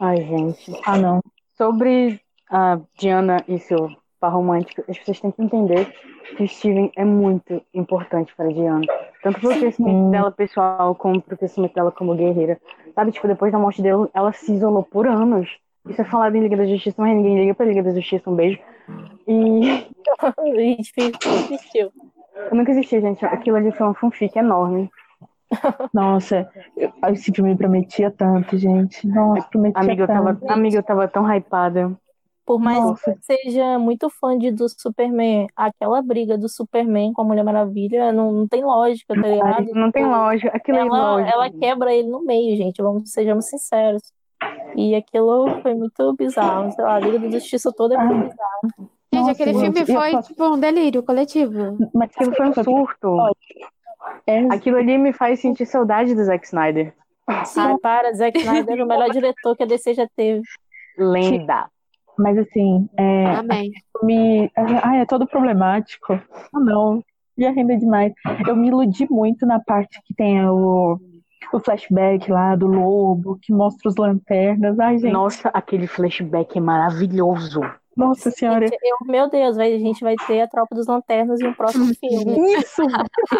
Speaker 2: Ai, gente.
Speaker 4: Ah, não.
Speaker 2: Sobre a Diana e seu par romântico, as pessoas têm que entender que o Steven é muito importante para a Diana. Tanto pro crescimento dela pessoal, como pro crescimento dela como guerreira. Sabe, tipo, depois da morte dele, ela se isolou por anos. Isso é falado em Liga da Justiça, mas ninguém liga pra Liga da Justiça. Um beijo. E
Speaker 1: A gente assistiu.
Speaker 2: eu nunca assisti, gente. Aquilo ali foi uma fanfic enorme.
Speaker 4: Nossa, esse filme prometia tanto, gente. Nossa, prometia
Speaker 2: Amiga, eu tava,
Speaker 4: tanto.
Speaker 2: amiga, eu tava tão hypada.
Speaker 1: Por mais
Speaker 4: Nossa.
Speaker 1: que seja muito fã de, do Superman, aquela briga do Superman com a Mulher Maravilha não, não tem lógica, tá ligado?
Speaker 2: Não tem lógica. Aquilo é
Speaker 1: Ela,
Speaker 2: ilógico.
Speaker 1: ela quebra ele no meio, gente. Vamos, sejamos sinceros. E aquilo foi muito bizarro. Sei lá, a Liga da Justiça toda é muito
Speaker 2: Ah.
Speaker 1: bizarra.
Speaker 3: Gente,
Speaker 4: Nossa,
Speaker 3: aquele
Speaker 4: gente,
Speaker 3: filme
Speaker 4: eu
Speaker 3: foi,
Speaker 4: posso-
Speaker 3: tipo, um delírio coletivo.
Speaker 4: Mas
Speaker 2: Aquilo foi um surto.
Speaker 4: É,
Speaker 2: Aquilo ali me faz sentir saudade do Zack Snyder.
Speaker 1: Ai, para, Zack Snyder é o melhor diretor que a DC já teve.
Speaker 2: Lenda.
Speaker 4: Mas assim, é,
Speaker 3: Amém.
Speaker 4: me. Ai, é todo problemático. Ah, não. Já rende demais. Eu me iludi muito na parte que tem o, o flashback lá do lobo, que mostra os lanternas. Ai, gente,
Speaker 2: Nossa, aquele flashback é maravilhoso.
Speaker 4: nossa senhora.
Speaker 1: Gente, eu- meu Deus, vai- a gente vai ter a Tropa dos Lanternas em um próximo filme.
Speaker 4: Isso!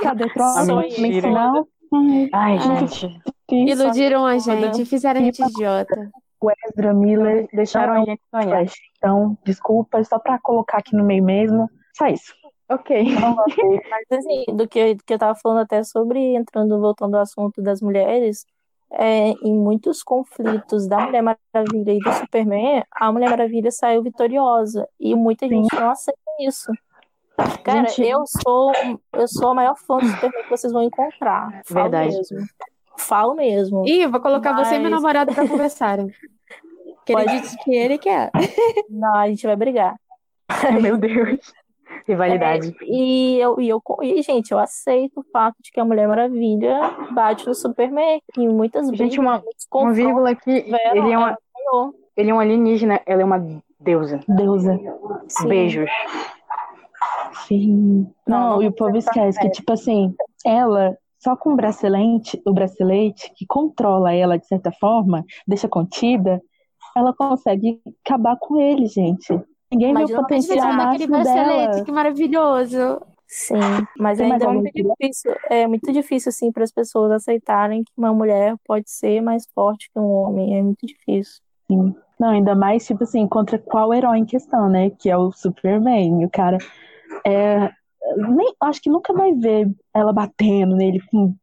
Speaker 4: Cadê?
Speaker 2: Ah,
Speaker 1: Sonho.
Speaker 4: Dimensional? Ai,
Speaker 2: Ai,
Speaker 3: Ai.
Speaker 2: gente.
Speaker 3: Iludiram a gente, fizeram a gente idiota.
Speaker 4: O Ezra Miller
Speaker 2: Deixaram a gente sonhar.
Speaker 4: Flash. Então, desculpa, só pra colocar aqui no meio mesmo. Só isso.
Speaker 2: Ok.
Speaker 4: Não gostei.
Speaker 1: Mas assim, do que, do que eu tava falando até sobre, entrando, voltando ao assunto das mulheres, é, em muitos conflitos da Mulher Maravilha e do Superman, a Mulher Maravilha saiu vitoriosa. E muita
Speaker 4: Sim.
Speaker 1: gente não aceita isso. Cara,
Speaker 2: Gente-
Speaker 1: eu sou eu sou a maior fã do Superman que vocês vão encontrar. Falo
Speaker 2: Verdade.
Speaker 1: mesmo. Falo mesmo.
Speaker 3: Ih, eu vou colocar você e meu
Speaker 1: Mas-
Speaker 3: namorado pra conversarem. Que ele
Speaker 1: Pode.
Speaker 3: disse que ele quer.
Speaker 1: Não, a gente vai brigar.
Speaker 2: Meu Deus. Rivalidade.
Speaker 1: E eu, e eu, e, gente, eu aceito o fato de que a Mulher Maravilha bate no Superman. E muitas vezes,
Speaker 2: Gente, uma- Uma vírgula aqui. Ele é, uma, ele é um alienígena, ela é uma deusa.
Speaker 4: Deusa.
Speaker 1: Sim.
Speaker 2: Beijos.
Speaker 4: Sim. Não,
Speaker 1: Não,
Speaker 4: e o povo esquece que, tipo assim, ela, só com o bracelete, o bracelete que controla ela de certa forma, deixa contida, ela consegue acabar com ele, gente. Ninguém
Speaker 1: Mas
Speaker 4: viu o potencial
Speaker 3: Imagina
Speaker 4: máximo dela.
Speaker 3: bracelete, que maravilhoso.
Speaker 1: Sim, mas ainda é muito difícil, é muito difícil assim para as pessoas aceitarem que uma mulher pode ser mais forte que um homem, é muito difícil.
Speaker 4: Sim. Não, ainda mais, tipo assim, contra qual herói em questão, né? Que é o Superman. O cara é. Nem, acho que nunca vai ver ela batendo nele, com,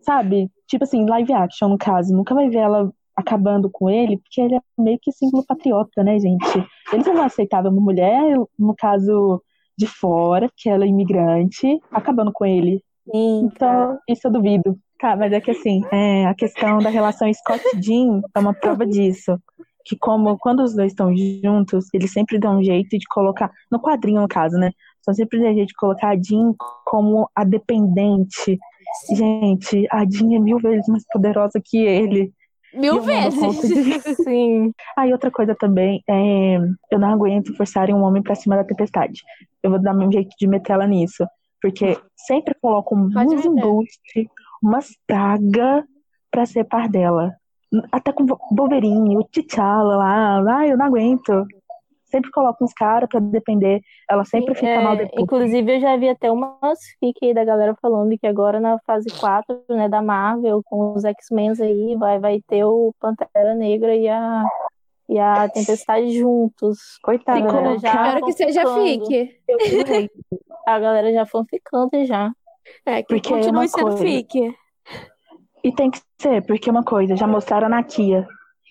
Speaker 4: sabe? Tipo assim, live action, no caso. Nunca vai ver ela acabando com ele, porque ele é meio que símbolo patriota, né, gente? Eles não aceitavam uma mulher, no caso de fora, que ela é imigrante, acabando com ele.
Speaker 1: Sim.
Speaker 4: Então, isso eu duvido. Tá, mas é que assim, é, a questão da relação Scott e Jean é uma prova disso. Que como quando os dois estão juntos, eles sempre dão um jeito de colocar, no quadrinho no caso, né? São sempre um jeito de colocar a Jean como a dependente. Gente, a Jean é mil vezes mais poderosa que ele.
Speaker 3: Mil vezes.
Speaker 1: Sim.
Speaker 4: Ah, e outra coisa também, é, eu não aguento forçarem um homem pra cima da tempestade. Eu vou dar meu jeito de meter ela nisso. Porque sempre uns
Speaker 3: meter.
Speaker 4: embuste, umas pragas pra ser par dela. Até com o Wolverine, o T'Challa lá. Ai, eu não aguento. Sempre colocam uns caras pra depender. Ela sempre fica
Speaker 1: É,
Speaker 4: mal depois.
Speaker 1: inclusive, eu já vi até umas fic aí da galera falando que agora na fase 4, né, da Marvel, com os X-Men aí, vai, vai ter o Pantera Negra e a, e a Tempestade juntos.
Speaker 4: Coitada, né?
Speaker 1: Já
Speaker 3: Espero que seja fique.
Speaker 1: A galera já fanficando já.
Speaker 3: É, que
Speaker 4: Porque é
Speaker 3: continue
Speaker 4: uma
Speaker 3: sendo
Speaker 4: coisa.
Speaker 3: fique.
Speaker 4: E tem que ser, porque é uma coisa, já mostraram na Kia.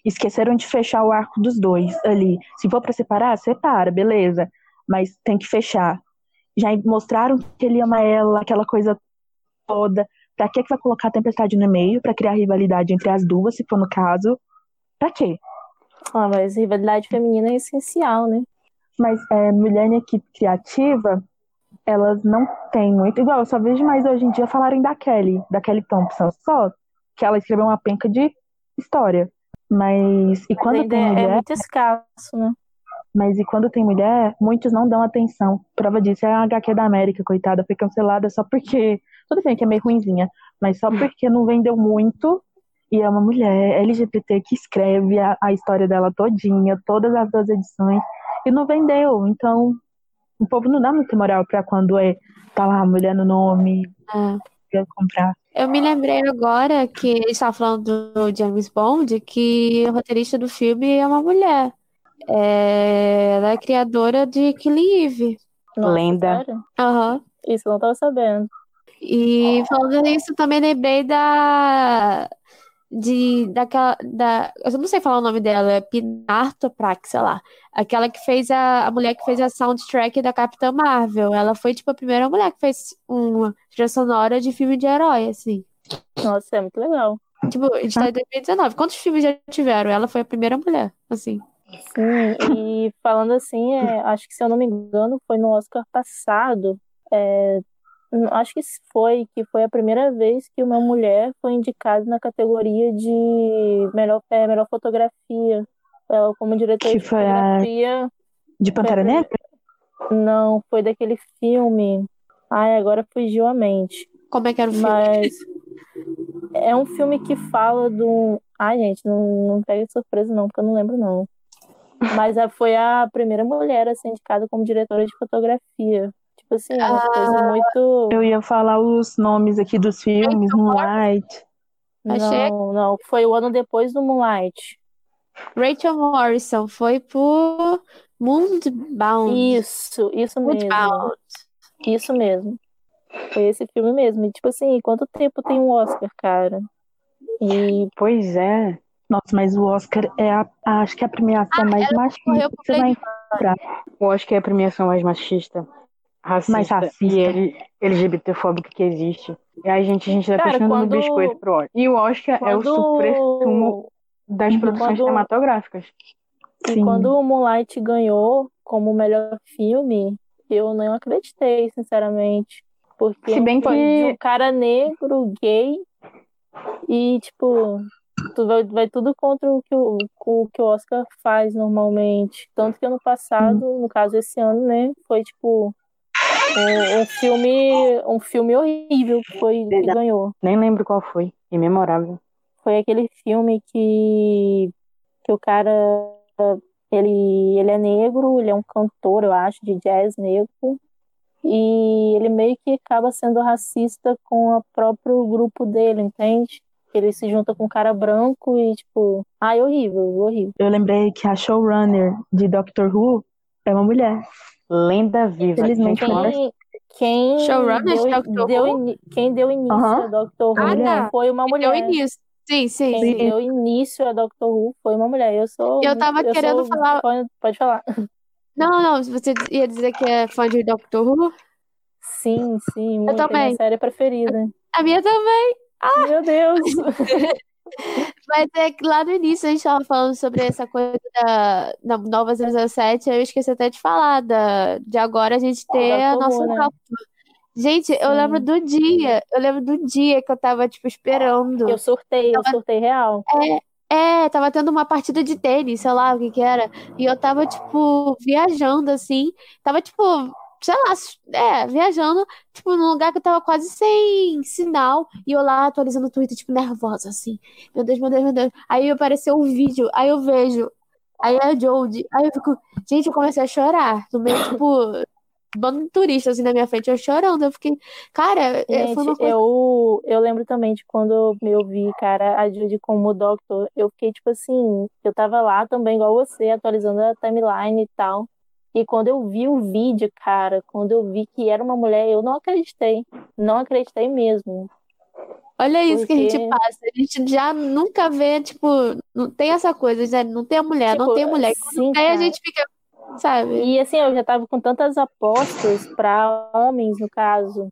Speaker 4: Esqueceram de fechar o arco dos dois ali. Se for pra separar, separa, beleza. Mas tem que fechar. Já mostraram que ele ama ela, aquela coisa toda. Pra que que vai colocar a tempestade no meio? Pra criar rivalidade entre as duas, se for no caso. Pra quê?
Speaker 1: Ah, mas rivalidade feminina é essencial, né?
Speaker 4: Mas é, mulher em equipe criativa, elas não têm muito. Igual, eu só vejo mais hoje em dia falarem da Kelly, da Kelly Thompson, só que ela escreveu uma penca de história. Mas e quando tem
Speaker 1: é, é
Speaker 4: mulher,
Speaker 1: muito escasso, né?
Speaker 4: mas e quando tem mulher, muitos não dão atenção. Prova disso é a HQ da América, coitada, foi cancelada só porque. Tudo bem que é meio ruinzinha, mas só porque não vendeu muito. E é uma mulher LGBT que escreve a, a história dela todinha, todas as duas edições, e não vendeu. Então, o povo não dá muita moral pra quando é tá lá a mulher no nome,
Speaker 3: É.
Speaker 4: pra comprar.
Speaker 3: Eu me lembrei agora que a gente estava falando do James Bond, que o roteirista do filme é uma mulher. É, ela é criadora de Killing Eve.
Speaker 4: Lenda.
Speaker 3: Aham.
Speaker 1: Isso eu não tava sabendo.
Speaker 3: E falando nisso, também lembrei da de daquela da eu não sei falar o nome dela, é Pinar Toprak, sei lá. Aquela que fez a, a mulher que fez a soundtrack da Capitã Marvel. Ela foi tipo a primeira mulher que fez uma trilha sonora de filme de herói, assim.
Speaker 1: Nossa, é muito legal.
Speaker 3: Tipo, a gente tá em 2019. Quantos filmes já tiveram? Ela foi a primeira mulher, assim.
Speaker 1: Sim, e falando assim, é, acho que se eu não me engano, foi no Oscar passado. é, acho que foi, que foi a primeira vez que uma mulher foi indicada na categoria de melhor, é, melhor fotografia. Ela como diretora
Speaker 4: Que
Speaker 1: de
Speaker 4: foi a-
Speaker 1: fotografia.
Speaker 4: De Pantera
Speaker 1: Foi
Speaker 4: Negra?
Speaker 1: Não, foi daquele filme. Ai, agora fugiu a mente.
Speaker 3: Como é que era o filme?
Speaker 1: Mas é um filme que fala do. Ai, gente, não, não pega de surpresa, não, porque eu não lembro, não. Mas a- foi a primeira mulher a ser indicada como diretora de fotografia. Tipo assim, é uma coisa muito.
Speaker 4: Eu ia falar os nomes aqui dos filmes, Moonlight.
Speaker 3: Achei-
Speaker 1: Não, não. Foi o ano depois do Moonlight.
Speaker 3: Rachel Morrison foi por Moonbound.
Speaker 1: Isso, isso mesmo.
Speaker 3: Moonbound.
Speaker 1: Isso mesmo. Foi esse filme mesmo. E, tipo assim, quanto tempo tem um Oscar, cara? E
Speaker 2: Pois é.
Speaker 4: Nossa, mas o Oscar é a, a- acho que é a premiação mais machista que você vai
Speaker 3: Blade
Speaker 2: Eu acho que é a premiação mais machista, racista,
Speaker 4: Mais racista.
Speaker 2: e LGBTfóbica que existe. E a gente, a gente tá
Speaker 1: Cara, quando-
Speaker 2: biscoito pro Oscar. E o Oscar é o
Speaker 1: quando.
Speaker 2: supra-sumo das
Speaker 4: Uhum.
Speaker 2: produções
Speaker 1: Quando-
Speaker 2: cinematográficas.
Speaker 1: E
Speaker 4: Sim.
Speaker 1: quando o Moonlight ganhou como melhor filme, eu não acreditei, sinceramente. Porque
Speaker 2: Se bem que-
Speaker 1: de um cara negro, gay, e tipo, tu vai, vai tudo contra o que o, o que o Oscar faz normalmente. Tanto que ano passado, no caso esse ano, né, foi tipo um, um filme, um filme horrível que foi que ganhou.
Speaker 2: Nem lembro qual foi. Imemorável.
Speaker 1: Foi aquele filme que, que o cara ele, ele é negro, ele é um cantor, eu acho, de jazz negro. E ele meio que acaba sendo racista com o próprio grupo dele, entende? Ele se junta com um cara branco e, tipo, ai, horrível, horrível.
Speaker 4: Eu lembrei que a showrunner de Doctor Who é uma mulher.
Speaker 2: Lenda viva.
Speaker 4: Infelizmente,
Speaker 2: gente,
Speaker 4: não.
Speaker 1: Quem, quem
Speaker 3: Showrunner de
Speaker 1: deu,
Speaker 3: Doctor
Speaker 1: deu ini- quem deu início
Speaker 4: Aham.
Speaker 1: a Doctor Who
Speaker 3: Ah, tá.
Speaker 1: foi uma
Speaker 3: Deu
Speaker 1: mulher.
Speaker 3: início. Sim, sim,
Speaker 1: Quem
Speaker 3: sim.
Speaker 1: deu início a Doctor Who foi uma mulher. Eu sou.
Speaker 3: Eu tava querendo
Speaker 1: sou
Speaker 3: falar-
Speaker 1: fã- Pode falar.
Speaker 3: Não, não, você ia dizer que é fã de Doctor Who?
Speaker 1: Sim, sim, muito. É
Speaker 3: também.
Speaker 1: minha série preferida.
Speaker 3: A minha também.
Speaker 1: Meu Deus.
Speaker 3: Mas é que lá no início a gente tava falando sobre essa coisa da, da Nova 007, eu esqueci até de falar da, de agora a gente ter a
Speaker 1: Doctor
Speaker 3: nossa
Speaker 1: né?
Speaker 3: Gente, eu
Speaker 1: Sim.
Speaker 3: lembro do dia, eu lembro do dia que eu tava, tipo, esperando.
Speaker 1: Eu sorteio, eu sorteio real.
Speaker 3: É, tava tendo uma partida de tênis, sei lá o que que era. E eu tava, tipo, viajando, assim. Tava, tipo, sei lá, é, viajando, tipo, num lugar que eu tava quase sem sinal. E eu lá atualizando o Twitter, tipo, nervosa, assim. Meu Deus, meu Deus, meu Deus. Aí apareceu um vídeo, aí eu vejo. Aí é a Jodie. Aí eu fico, gente, eu comecei a chorar. No meio, tipo, bando de turistas, assim, na minha frente, eu chorando. Eu fiquei, cara, é, foi uma
Speaker 1: Gente,
Speaker 3: coisa.
Speaker 1: eu, eu lembro também de quando eu vi, cara, a Judy como Doctor, eu fiquei tipo assim, eu tava lá também, igual você, atualizando a timeline e tal. E quando eu vi o vídeo, cara, quando eu vi que era uma mulher, eu não acreditei. Não acreditei mesmo.
Speaker 3: Olha isso que a gente
Speaker 1: Porque-
Speaker 3: passa. A gente já nunca vê, tipo, não tem essa coisa, né? Não tem a mulher, não
Speaker 1: Tipo,
Speaker 3: tem a mulher.
Speaker 1: Sim,
Speaker 3: tem, a gente fica, sabe?
Speaker 1: E assim, eu já tava com tantas apostas pra homens, no caso.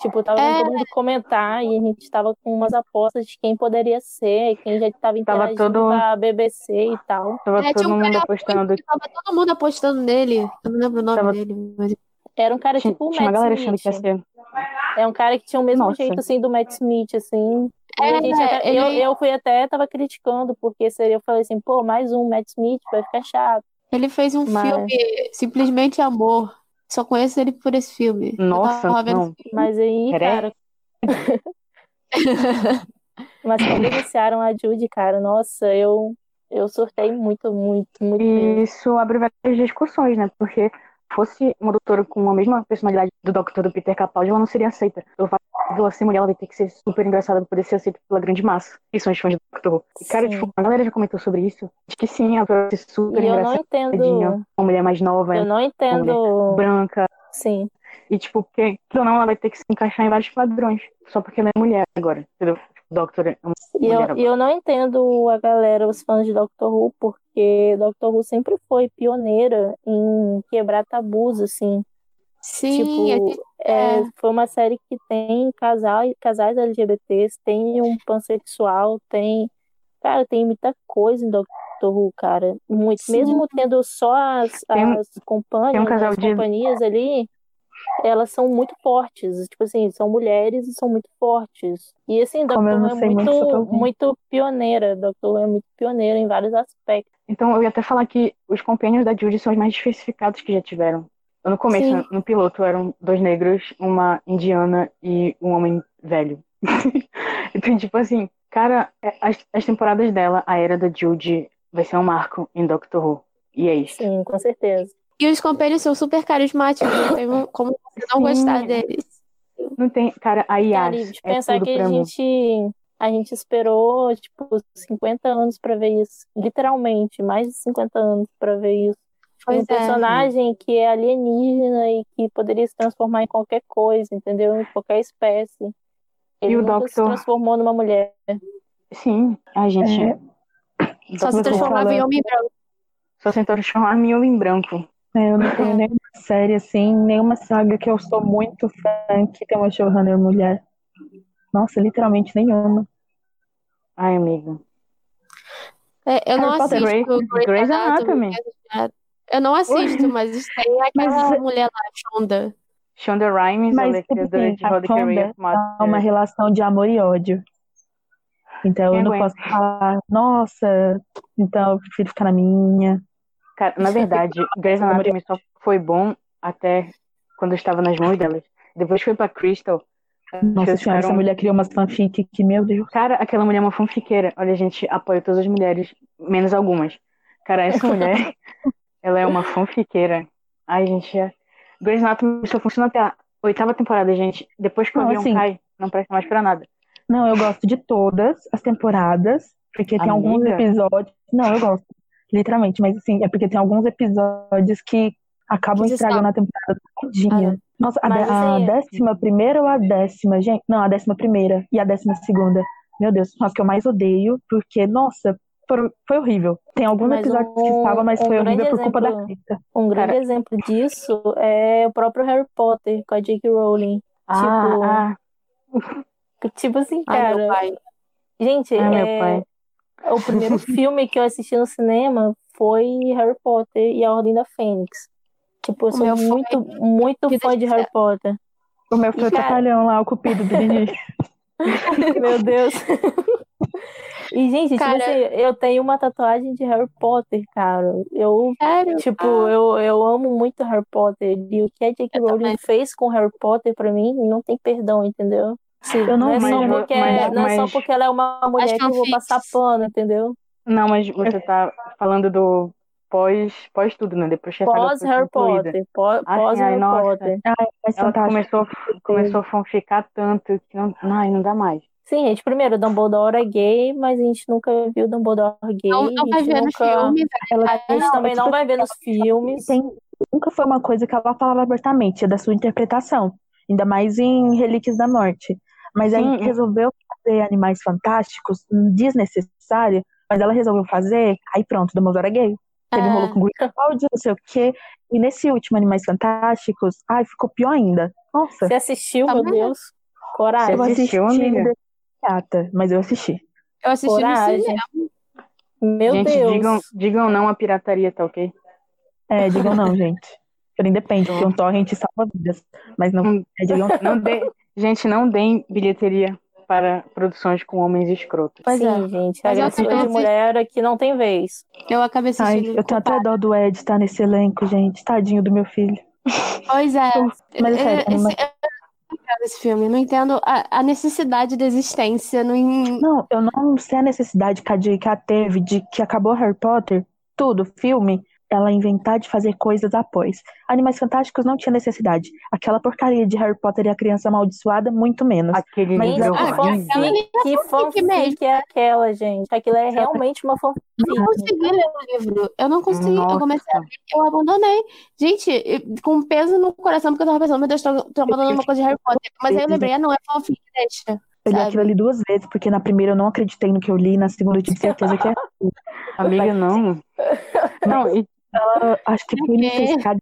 Speaker 1: Tipo, tava
Speaker 3: É.
Speaker 1: todo mundo comentar e a gente tava com umas apostas de quem poderia ser, quem já tava
Speaker 2: Tava
Speaker 1: interagindo
Speaker 2: todo-
Speaker 1: com a BBC e tal.
Speaker 2: Tava
Speaker 3: É,
Speaker 2: todo
Speaker 3: um
Speaker 2: mundo apostando.
Speaker 3: Tava todo mundo apostando nele. Eu não lembro o nome
Speaker 2: Tava-
Speaker 3: dele, mas
Speaker 1: Era um cara
Speaker 2: Tinha,
Speaker 1: tipo o
Speaker 2: tinha uma
Speaker 1: Matt
Speaker 2: galera achando que ia
Speaker 1: Smith.
Speaker 2: ser.
Speaker 1: É um cara que tinha o mesmo
Speaker 2: Nossa.
Speaker 1: jeito, assim, do Matt Smith, assim. E a
Speaker 3: É,
Speaker 1: gente até-
Speaker 3: ele-
Speaker 1: eu, eu fui até, tava criticando, porque seria, eu falei assim, pô, mais um Matt Smith, vai ficar chato.
Speaker 3: ele fez um
Speaker 1: Mas-
Speaker 3: filme, Simplesmente Amor. Só conheço ele por esse filme. Eu
Speaker 2: Nossa, não.
Speaker 1: Mas aí,
Speaker 2: Peraí.
Speaker 1: cara, mas quando iniciaram a Judy, cara, nossa, eu, eu surtei muito, muito, muito mesmo.
Speaker 2: E isso abre várias discussões, né? Porque fosse uma doutora com a mesma personalidade do Doctor do Peter Capaldi, ela não seria aceita. Pelo fato ela ser mulher, ela vai ter que ser super engraçada pra poder ser aceita pela grande massa. Que são os fãs do Doctor Who. E, cara,
Speaker 1: Sim.
Speaker 2: tipo, a galera já comentou sobre isso. De que sim, ela vai ser super
Speaker 1: E eu não entendo,
Speaker 2: Uma mulher mais nova,
Speaker 1: eu não entendo,
Speaker 2: branca.
Speaker 1: sim.
Speaker 2: E, tipo, porque, querendo ou não, ela vai ter que se encaixar em vários padrões. Só porque ela é mulher agora, entendeu? O Doctor é uma
Speaker 1: E
Speaker 2: mulher
Speaker 1: eu, e eu não entendo a galera, os fãs de Doctor Who, porque Doctor Who sempre foi pioneira em quebrar tabus, assim.
Speaker 3: Sim, a
Speaker 1: Tipo, é,
Speaker 3: é.
Speaker 1: foi uma série que tem casal, casais LGBTs, tem um pansexual, tem. Cara, tem muita coisa em Doctor Who, cara. Muito.
Speaker 3: Sim.
Speaker 1: Mesmo tendo só as,
Speaker 2: Tem
Speaker 1: as companhias,
Speaker 2: um
Speaker 1: as
Speaker 2: de-
Speaker 1: companhias ali, elas são muito fortes. Tipo assim, são mulheres e são muito fortes. E assim, Doctor Who é
Speaker 4: muito,
Speaker 1: muito, pioneira. Doctor Who é muito pioneira em vários aspectos.
Speaker 2: Então, eu ia até falar que os companions da Judy são os mais diversificados que já tiveram. No começo,
Speaker 3: Sim.
Speaker 2: no piloto, eram dois negros, uma indiana e um homem velho. então, tipo assim, cara, é, as, as temporadas dela, a era da Judy, vai ser um marco em Doctor Who. E é isso.
Speaker 1: Sim, com certeza.
Speaker 3: E os companheiros são super carismáticos, não tem como você não
Speaker 2: Sim.
Speaker 3: gostar deles.
Speaker 2: Não tem, cara, a
Speaker 1: Cara,
Speaker 2: Yas
Speaker 1: de
Speaker 2: é
Speaker 1: pensar que
Speaker 2: pra
Speaker 1: a
Speaker 2: mim.
Speaker 1: gente, a gente esperou, tipo, 50 anos pra ver isso. Literalmente, mais de 50 anos pra ver isso.
Speaker 3: Pois
Speaker 1: um
Speaker 3: é.
Speaker 1: personagem que é alienígena e que poderia se transformar em qualquer coisa, entendeu? Em qualquer espécie. Ele
Speaker 2: E o
Speaker 1: nunca se
Speaker 2: Doctor-
Speaker 1: transformou numa mulher.
Speaker 2: Sim, a gente.
Speaker 4: É.
Speaker 3: Só se
Speaker 2: Doctor
Speaker 3: transformava em homem branco.
Speaker 2: Só se transformar em homem branco.
Speaker 4: É, eu não tenho nenhuma série assim, nenhuma saga que eu sou muito fã que tem uma showrunner mulher. Nossa, literalmente nenhuma.
Speaker 2: Ai, amigo.
Speaker 3: É, eu não
Speaker 2: Harry Potter,
Speaker 3: assisto
Speaker 2: Grey-
Speaker 3: Grey's
Speaker 2: Grey's
Speaker 3: Anatomy.
Speaker 2: Anatomy.
Speaker 3: Eu não assisto, mas tem aquela
Speaker 4: Mas-
Speaker 3: mulher lá, Shonda.
Speaker 2: Shonda Rhimes,
Speaker 4: Mas
Speaker 2: é
Speaker 4: tipo assim,
Speaker 2: de
Speaker 4: a
Speaker 2: How the Career
Speaker 4: Shonda
Speaker 2: of Master.
Speaker 4: É uma relação de amor e ódio. Então
Speaker 2: Quem
Speaker 4: eu não
Speaker 2: aguenta?
Speaker 4: posso falar, nossa, então eu prefiro ficar na minha.
Speaker 2: Cara, na verdade, Grey's Anatomy só foi bom até quando estava nas mãos delas. Depois foi pra Crystal.
Speaker 4: Nossa senhora, essa mulher criou umas fanfic que, meu Deus.
Speaker 2: Cara, aquela mulher é uma fanfiqueira. Olha, a gente apoia todas as mulheres, menos algumas. Cara, essa mulher, ela é uma fanfiqueira. Ai, gente, é... Grey's Anatomy só funciona até a oitava temporada, gente. Depois que o
Speaker 4: Não,
Speaker 2: avião
Speaker 4: assim-
Speaker 2: cai, não presta mais pra nada.
Speaker 4: Não, eu gosto de todas as temporadas, porque tem alguns
Speaker 2: Amiga.
Speaker 4: episódios. Não, eu gosto, literalmente, mas assim, é porque tem alguns episódios que acabam
Speaker 3: Que
Speaker 4: estragando a temporada todinha. Nossa, a, a
Speaker 1: assim,
Speaker 4: décima primeira ou a décima, gente? Não, a décima primeira e a décima segunda. Meu Deus, são as que eu mais odeio, porque, nossa, foram- foi horrível. Tem alguns
Speaker 1: Mas
Speaker 4: episódios que
Speaker 1: um-
Speaker 4: estavam, mas
Speaker 1: um
Speaker 4: foi horrível por culpa da
Speaker 1: exemplo-
Speaker 4: Krista.
Speaker 1: Um grande
Speaker 2: Cara-
Speaker 1: exemplo disso é o próprio Harry Potter com a J.K. Rowling. Tipo,
Speaker 2: Ah,
Speaker 1: Tipo assim,
Speaker 3: Ai, meu
Speaker 1: cara.
Speaker 3: pai.
Speaker 1: Gente,
Speaker 2: ah, meu
Speaker 1: é, o primeiro filme que eu assisti no cinema foi Harry Potter e a Ordem da Fênix. Tipo, eu sou
Speaker 3: meu foi
Speaker 1: muito, muito
Speaker 3: Vida
Speaker 1: fã
Speaker 3: de
Speaker 1: Harry Potter.
Speaker 4: O meu foi o
Speaker 1: cara-
Speaker 4: trapalhão lá, o cupido do.
Speaker 1: Meu Deus. E, gente, tipo
Speaker 3: Cara-
Speaker 1: assim, eu tenho uma tatuagem de Harry Potter, cara. Eu,
Speaker 3: Sério?
Speaker 1: tipo,
Speaker 3: Ah.
Speaker 1: eu, eu amo muito Harry Potter. E o que a J.K. Rowling
Speaker 3: também.
Speaker 1: fez com Harry Potter, pra mim, não tem perdão, entendeu? Sim,
Speaker 4: Eu não
Speaker 1: é
Speaker 4: vi,
Speaker 1: só
Speaker 2: mas-
Speaker 1: porque,
Speaker 2: mas-
Speaker 1: não é só
Speaker 2: mas-
Speaker 1: porque ela é uma mulher que eu vou passar pano, entendeu?
Speaker 2: Não, mas você tá falando do pós, pós tudo, né? Depois que
Speaker 1: Pós Harry
Speaker 2: concluída.
Speaker 1: Potter. Pós,
Speaker 2: Ah,
Speaker 1: pós
Speaker 2: ai,
Speaker 1: Harry
Speaker 2: nossa.
Speaker 1: Potter.
Speaker 4: Mas
Speaker 2: Ela começou, começou a fanficar tanto que não, ai, não dá mais.
Speaker 1: Sim, gente, primeiro, Dumbledore é gay, mas a gente nunca viu Dumbledore gay.
Speaker 3: Não, não
Speaker 1: a
Speaker 3: vai
Speaker 1: gente
Speaker 3: ver
Speaker 1: nunca...
Speaker 3: filme,
Speaker 4: Ela
Speaker 1: A gente
Speaker 3: Não,
Speaker 1: também
Speaker 4: é
Speaker 1: não
Speaker 4: tipo
Speaker 1: vai ver nos filmes.
Speaker 4: tem, nunca foi uma coisa que ela falava abertamente, é da sua interpretação, ainda mais em Relíquias da Morte. Mas aí resolveu fazer Animais Fantásticos, desnecessário, mas ela resolveu fazer, aí pronto, Dumbledore é gay. Teve
Speaker 3: Ah.
Speaker 4: rolo com Grindelwald, não sei o quê. E nesse último Animais Fantásticos, ai, ficou pior ainda. Nossa,
Speaker 1: Você assistiu,
Speaker 3: Tá
Speaker 1: meu? Deus? Coragem.
Speaker 4: assisti
Speaker 2: assistiu, amiga?
Speaker 4: Gata, mas eu assisti.
Speaker 3: eu assisti no
Speaker 1: Coragem.
Speaker 3: cinema.
Speaker 1: Meu
Speaker 2: gente,
Speaker 1: Deus.
Speaker 2: digam, digam não à pirataria, tá ok?
Speaker 4: É, digam não, gente. Porém, depende, porque um torrent salva vidas. Mas não, é, digam
Speaker 2: Não dê, gente, não deem bilheteria para produções com homens escrotos.
Speaker 3: Pois
Speaker 1: Sim,
Speaker 3: é.
Speaker 1: gente.
Speaker 3: Mas eu
Speaker 1: Agressão de mulher aqui não tem vez.
Speaker 3: Eu acabei
Speaker 4: Ai,
Speaker 3: assistindo.
Speaker 4: eu tenho até dó do Ed estar nesse elenco, gente. Tadinho do meu filho.
Speaker 3: Pois é.
Speaker 4: Mas é sério,
Speaker 3: Esse-
Speaker 4: anima-
Speaker 3: eu não entendo esse filme. Não entendo a, a necessidade da existência. Não,
Speaker 4: Não, eu não sei a necessidade que a J.K. teve de que acabou Harry Potter, tudo, filme, ela inventar de fazer coisas após. Animais Fantásticos não tinha necessidade. Aquela porcaria de Harry Potter e a criança amaldiçoada, muito menos.
Speaker 2: Aquele
Speaker 1: Mas
Speaker 2: livro
Speaker 3: Ah, nem
Speaker 1: fanfic, que
Speaker 3: fanfic
Speaker 1: fanfic é aquela, gente? Aquilo é realmente uma fanfic.
Speaker 3: não consegui ler o livro. Eu não consegui. Eu
Speaker 2: Nossa.
Speaker 3: comecei a ler, eu abandonei. Gente, eu- com peso no coração, porque eu tava pensando, meu Deus, tô, tô abandonando uma coisa de Harry Potter. Mas aí eu lembrei, ah, não, é fanfic, deixa.
Speaker 4: Eu li aquilo ali duas vezes, porque na primeira eu não acreditei no que eu li, na segunda eu tive certeza que é.
Speaker 2: Amiga, não. Não, e
Speaker 4: Ela, acho que por necessidade,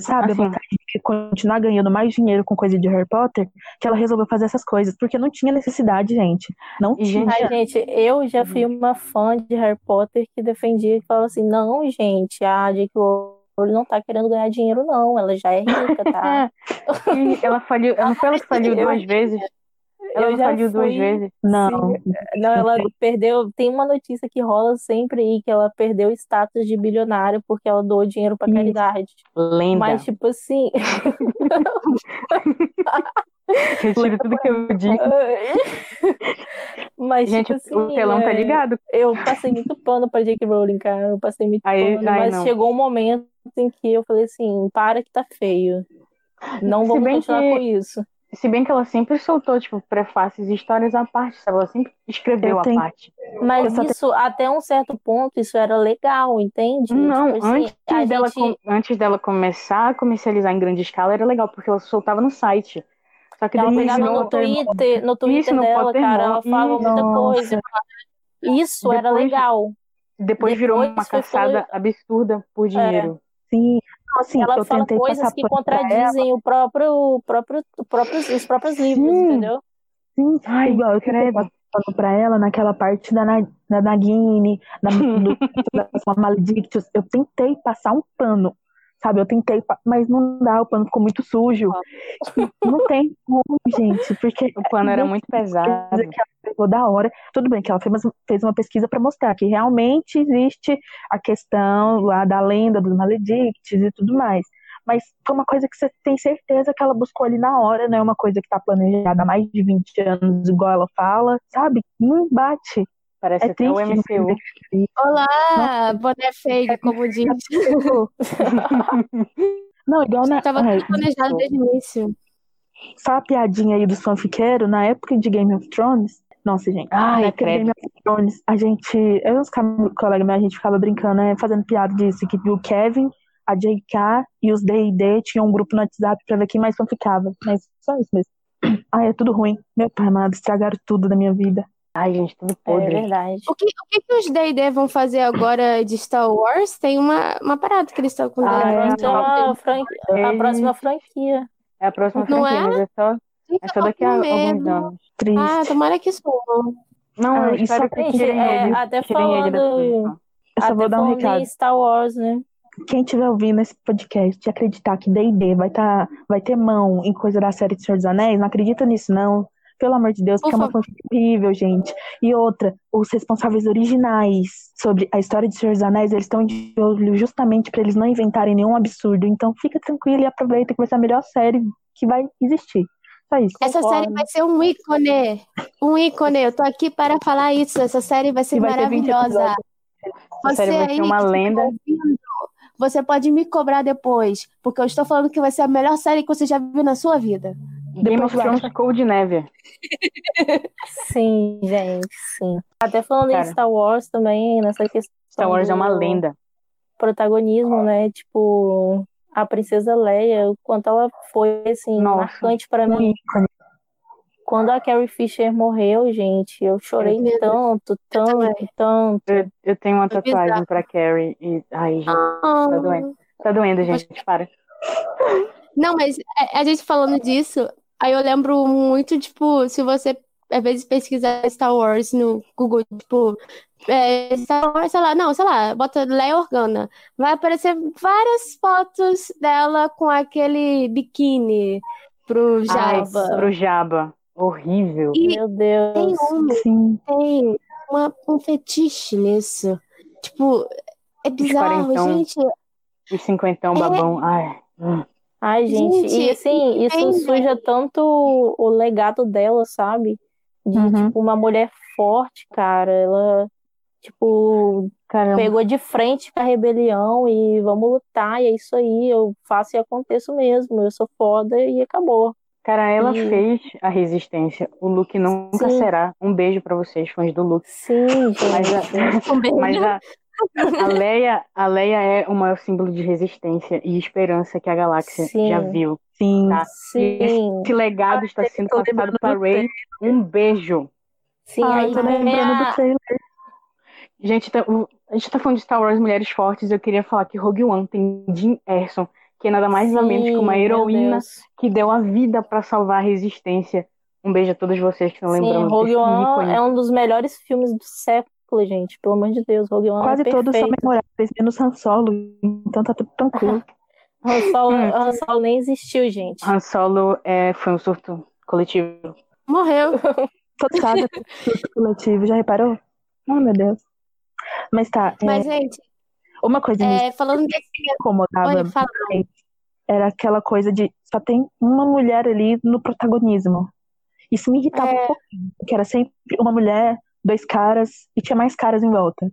Speaker 4: sabe? A
Speaker 2: Assim.
Speaker 4: vontade de continuar ganhando mais dinheiro com coisa de Harry Potter, que ela resolveu fazer essas coisas, porque não tinha necessidade, gente. Não
Speaker 2: E,
Speaker 4: tinha.
Speaker 2: gente,
Speaker 1: Ai, gente, eu já fui uma fã de Harry Potter que defendia e falava assim: não, gente, a J.K. Rowling não tá querendo ganhar dinheiro, não. Ela já é rica, tá?
Speaker 2: e ela faliu. Não foi ela que faliu duas vezes? Ela
Speaker 1: eu já
Speaker 2: faliu duas
Speaker 1: fui-
Speaker 2: vezes.
Speaker 4: Não,
Speaker 1: Não, ela perdeu. Tem uma notícia que rola sempre aí que ela perdeu o status de bilionária porque ela doou dinheiro pra caridade.
Speaker 2: Lenda.
Speaker 1: Mas, tipo assim.
Speaker 2: Retiro tudo que eu disse.
Speaker 1: Mas,
Speaker 2: Gente,
Speaker 1: tipo assim.
Speaker 2: o telão tá
Speaker 1: é,
Speaker 2: ligado.
Speaker 1: Eu passei muito pano pra J.K. Rowling, cara. Eu passei muito
Speaker 2: Aí-
Speaker 1: pano.
Speaker 2: ai,
Speaker 1: mas
Speaker 2: não.
Speaker 1: chegou um momento em que eu falei assim: para que tá feio. Não
Speaker 2: Se
Speaker 1: vamos
Speaker 2: bem
Speaker 1: continuar
Speaker 2: que-
Speaker 1: com isso.
Speaker 2: Se bem que ela sempre soltou, tipo, prefácios e histórias à parte, sabe? Ela sempre escreveu
Speaker 4: Eu
Speaker 2: à parte.
Speaker 1: Mas
Speaker 4: Eu só tenho-
Speaker 1: isso, até um certo ponto, isso era legal, entende?
Speaker 2: Não,
Speaker 1: Tipo assim,
Speaker 2: antes,
Speaker 1: a
Speaker 2: dela,
Speaker 1: gente-
Speaker 2: com- antes dela começar a comercializar em grande escala, era legal, porque ela soltava no site. Só que
Speaker 1: Ela
Speaker 2: depois
Speaker 1: pegava
Speaker 2: virou-
Speaker 1: no Twitter, no Twitter dela, cara, ela falava muita coisa. Isso era
Speaker 2: Depois-
Speaker 1: legal.
Speaker 2: depois virou
Speaker 1: depois
Speaker 2: uma
Speaker 1: foi
Speaker 2: caçada absurda por dinheiro.
Speaker 4: sim. Não, assim,
Speaker 1: Ela
Speaker 4: eu
Speaker 1: fala coisas que
Speaker 4: ela.
Speaker 1: contradizem o próprio, o próprio, o próprios, os próprios livros,
Speaker 2: Sim.
Speaker 1: entendeu?
Speaker 4: Sim,
Speaker 2: Ai,
Speaker 4: igual eu passar pano pra ela naquela parte da, da Nagini, da, do, da Maledictus. Eu tentei passar um pano, sabe? Eu tentei, mas não dá, o pano ficou muito sujo. Não tem como, gente, porque
Speaker 2: O pano era muito pesado.
Speaker 4: que ela pegou da hora. Tudo bem que ela fez, fez uma pesquisa para mostrar que realmente existe a questão lá da lenda dos maledictes e tudo mais. Mas foi uma coisa que você tem certeza que ela buscou ali na hora, não é uma coisa que tá planejada há mais de 20 anos, igual ela fala, sabe? Não bate.
Speaker 2: Parece
Speaker 4: É
Speaker 2: até o
Speaker 4: triste.
Speaker 2: MCU.
Speaker 3: Olá, boné fake, como diz.
Speaker 4: Não, igual na.
Speaker 3: Tava
Speaker 4: Ai,
Speaker 3: tudo planejado desde o início.
Speaker 4: só a piadinha aí dos fanfiqueiros, na época de Game of Thrones. Nossa, gente.
Speaker 2: Ai,
Speaker 4: na época de
Speaker 2: credo.
Speaker 4: Game of Thrones, a gente. Eu e os colegas meus, a gente ficava brincando, né, fazendo piada disso, que o Kevin, a JK e os DD tinham um grupo no WhatsApp pra ver quem mais fanficava. Mas só isso mesmo. Ai, é tudo ruim. Meu pai amado, estragaram tudo da minha vida.
Speaker 2: Ai, gente, tudo
Speaker 1: É
Speaker 2: podre.
Speaker 1: verdade.
Speaker 3: O que, o que, que os D&D vão fazer agora de Star Wars? Tem uma, uma parada que eles estão com
Speaker 4: Ah, é.
Speaker 1: Então, a, a próxima franquia.
Speaker 2: É a próxima
Speaker 3: Não
Speaker 2: franquia,
Speaker 3: é?
Speaker 2: mas é só, é só daqui a alguns anos.
Speaker 4: Triste.
Speaker 3: Ah, tomara que sumam.
Speaker 2: Não,
Speaker 4: Ah,
Speaker 2: eu
Speaker 4: e
Speaker 2: espero
Speaker 4: só
Speaker 2: que tirem
Speaker 1: é,
Speaker 2: ele,
Speaker 1: até
Speaker 2: tirem ele
Speaker 1: falando-
Speaker 2: produção.
Speaker 4: Eu só
Speaker 1: Até
Speaker 4: vou dar um recado.
Speaker 1: Star Wars, né?
Speaker 4: Quem estiver ouvindo esse podcast e acreditar que D&D vai, tá, vai ter mão em coisa da série de Senhor dos Anéis, não acredita nisso, não. Pelo amor de Deus,
Speaker 3: Por
Speaker 4: porque é uma fanfic horrível, gente. E outra, os responsáveis originais sobre a história de Senhor dos Anéis, eles estão de olho justamente para eles não inventarem nenhum absurdo. Então fica tranquilo e aproveita que vai ser a melhor série que vai existir. Só isso.
Speaker 3: Essa
Speaker 1: Concordo.
Speaker 3: série vai ser um ícone. Um ícone. Eu tô aqui para falar isso. Essa série vai ser
Speaker 4: vai ter 20
Speaker 3: maravilhosa.
Speaker 2: Essa série vai ser uma
Speaker 3: tá
Speaker 2: lenda.
Speaker 3: Você pode me cobrar depois, porque eu estou falando que vai ser a melhor série que você já viu na sua vida.
Speaker 2: Game of. Thrones ficou de neve.
Speaker 1: Sim, gente, sim. Até falando
Speaker 2: Cara.
Speaker 1: em Star Wars também, nessa questão
Speaker 2: Star Wars é uma lenda.
Speaker 1: protagonismo, né? Tipo, a princesa Leia, o quanto ela foi, assim,
Speaker 2: Nossa,
Speaker 1: marcante pra
Speaker 4: Um
Speaker 1: mim. Quando a Carrie Fisher morreu, gente, eu chorei
Speaker 3: Deus.
Speaker 1: tanto, tanto, tanto.
Speaker 2: Eu, eu tenho uma
Speaker 3: Foi
Speaker 2: tatuagem pra Carrie e. Ai, gente,
Speaker 3: Ah.
Speaker 2: tá doendo. Tá doendo, gente. Para.
Speaker 3: Não, mas a, a gente falando disso, aí eu lembro muito, tipo, se você às vezes pesquisar Star Wars no Google, tipo, é, Star Wars, sei lá, não, sei lá, bota Leia Organa, vai aparecer várias fotos dela com aquele biquíni pro
Speaker 2: Ai,
Speaker 3: Jabba.
Speaker 2: pro Jabba. Horrível.
Speaker 3: E
Speaker 1: Meu
Speaker 3: tem
Speaker 1: Deus.
Speaker 3: um,
Speaker 4: Sim.
Speaker 3: tem uma, um fetiche nisso. Tipo, é bizarro, gente.
Speaker 2: E cinquentão babão. Ai. hum.
Speaker 1: Ai, gente,
Speaker 3: Gente,
Speaker 1: e assim, isso
Speaker 3: entende?
Speaker 1: suja tanto o legado dela, sabe? De,
Speaker 4: Uhum.
Speaker 1: tipo, uma mulher forte, cara. Ela, tipo,
Speaker 2: Caramba.
Speaker 1: pegou de frente com a rebelião e vamos lutar, e é isso aí, eu faço e aconteço mesmo, eu sou foda e acabou.
Speaker 2: Cara, ela
Speaker 1: E-
Speaker 2: fez a resistência. O Luke nunca
Speaker 1: Sim.
Speaker 2: será. Um beijo pra vocês, fãs do Luke.
Speaker 1: Sim,
Speaker 2: Mas
Speaker 1: gente.
Speaker 2: a,
Speaker 3: Um
Speaker 2: mas a, a Leia, a Leia é o maior símbolo de resistência e esperança que a galáxia
Speaker 1: Sim.
Speaker 2: já viu.
Speaker 4: Sim.
Speaker 2: Tá.
Speaker 1: Sim,
Speaker 2: Esse legado está sendo passado
Speaker 4: do
Speaker 2: Rey. Um beijo.
Speaker 1: sim,
Speaker 4: Ai,
Speaker 1: aí
Speaker 4: tô lembrando do trailer.
Speaker 2: Gente, tá- o- a gente tá falando de Star Wars Mulheres Fortes. Eu queria falar que Rogue One tem Jim Erson, que é nada mais nada menos que uma
Speaker 1: Sim,
Speaker 2: heroína que deu a vida pra salvar a resistência. Um beijo a todos vocês que estão
Speaker 1: Sim,
Speaker 2: lembrando
Speaker 1: Rogue
Speaker 2: desse
Speaker 1: One é um dos melhores filmes do século, gente. Pelo amor de Deus, Rogue One
Speaker 4: Quase
Speaker 1: é
Speaker 4: todos são memoráveis, menos Han Solo. Então tá tudo tranquilo.
Speaker 1: Han Solo,
Speaker 2: Hum.
Speaker 1: Han Solo nem existiu, gente.
Speaker 2: Han Solo é, foi um surto coletivo.
Speaker 3: Morreu.
Speaker 4: Todo surto coletivo, já reparou? Oh, meu Deus. Mas tá, é,
Speaker 3: Mas, gente,
Speaker 4: uma coisa que me
Speaker 3: é, falando desse.
Speaker 4: incomodava
Speaker 3: Oi, fala.
Speaker 4: era aquela coisa de só tem uma mulher ali no protagonismo. Isso me irritava
Speaker 3: É.
Speaker 4: um pouquinho, porque era sempre uma mulher, dois caras e tinha mais caras em volta.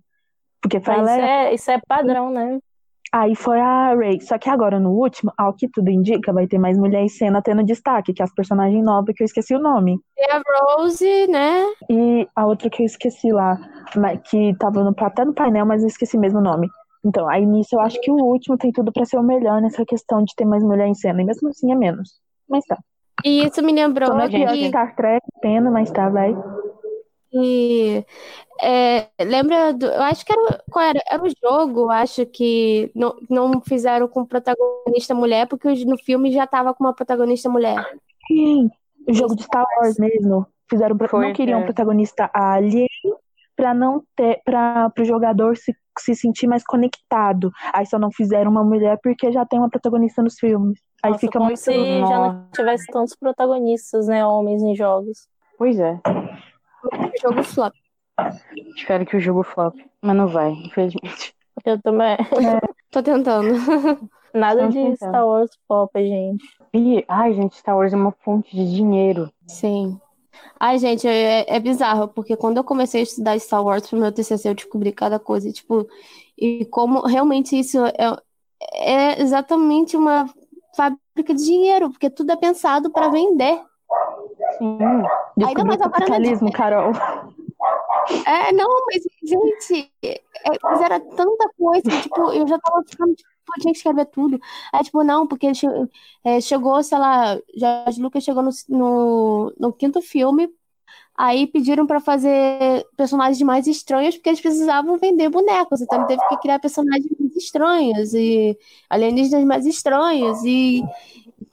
Speaker 4: Porque foi
Speaker 1: Mas
Speaker 4: Leia,
Speaker 1: é, isso é padrão, né?
Speaker 4: aí foi a Rey. Só que agora no último, ao que tudo indica, vai ter mais mulher em cena tendo destaque, que é as personagens novas que eu esqueci o nome.
Speaker 3: Tem a Rose, né?
Speaker 4: E a outra que eu esqueci lá, que tava no, até no painel, mas eu esqueci mesmo o nome. Então, aí nisso eu acho que o último tem tudo pra ser o melhor nessa questão de ter mais mulher em cena, e mesmo assim é menos. Mas tá.
Speaker 3: E isso me lembrou que,
Speaker 4: que Star Trek, pena, mas tá, vai.
Speaker 3: Que, é, lembra do, eu acho que era, qual era, era o jogo, eu acho que não, não fizeram com protagonista mulher, porque no filme já tava com uma protagonista mulher.
Speaker 4: Sim, o jogo de Star Wars mesmo. Fizeram, pro-
Speaker 2: Foi,
Speaker 4: não queriam
Speaker 2: é.
Speaker 4: um protagonista alien pra não ter, para pro jogador se, se sentir mais conectado. Aí só não fizeram uma mulher porque já tem uma protagonista nos filmes. Aí
Speaker 1: Nossa,
Speaker 4: fica
Speaker 1: como
Speaker 4: muito.
Speaker 1: se já não tivesse tantos protagonistas, né, homens em jogos.
Speaker 2: Pois é.
Speaker 3: O jogo flop.
Speaker 2: Espero que o jogo flop. Mas não vai, infelizmente.
Speaker 1: Eu também.
Speaker 3: Tô tentando.
Speaker 1: Nada
Speaker 2: Não
Speaker 1: de
Speaker 2: sei,
Speaker 1: Star Wars pop, gente.
Speaker 2: E, ai, gente, Star Wars é uma fonte de dinheiro.
Speaker 3: Sim. Ai, gente, é, é bizarro, porque quando eu comecei a estudar Star Wars pro meu TCC, eu descobri cada coisa, tipo, e como realmente isso é, é exatamente uma fábrica de dinheiro, porque tudo é pensado para vender.
Speaker 4: Sim. Ainda mais agora capitalismo, Carol.
Speaker 3: É, não, mas, gente, é, era tanta coisa, tipo, eu já tava ficando, tipo, eu tinha que escrever tudo. Aí, tipo, não, porque é, chegou, sei lá, Jorge Lucas chegou no, no, no quinto filme, aí pediram para fazer personagens mais estranhos, porque eles precisavam vender bonecos, então teve que criar personagens mais estranhos, e alienígenas mais estranhos, e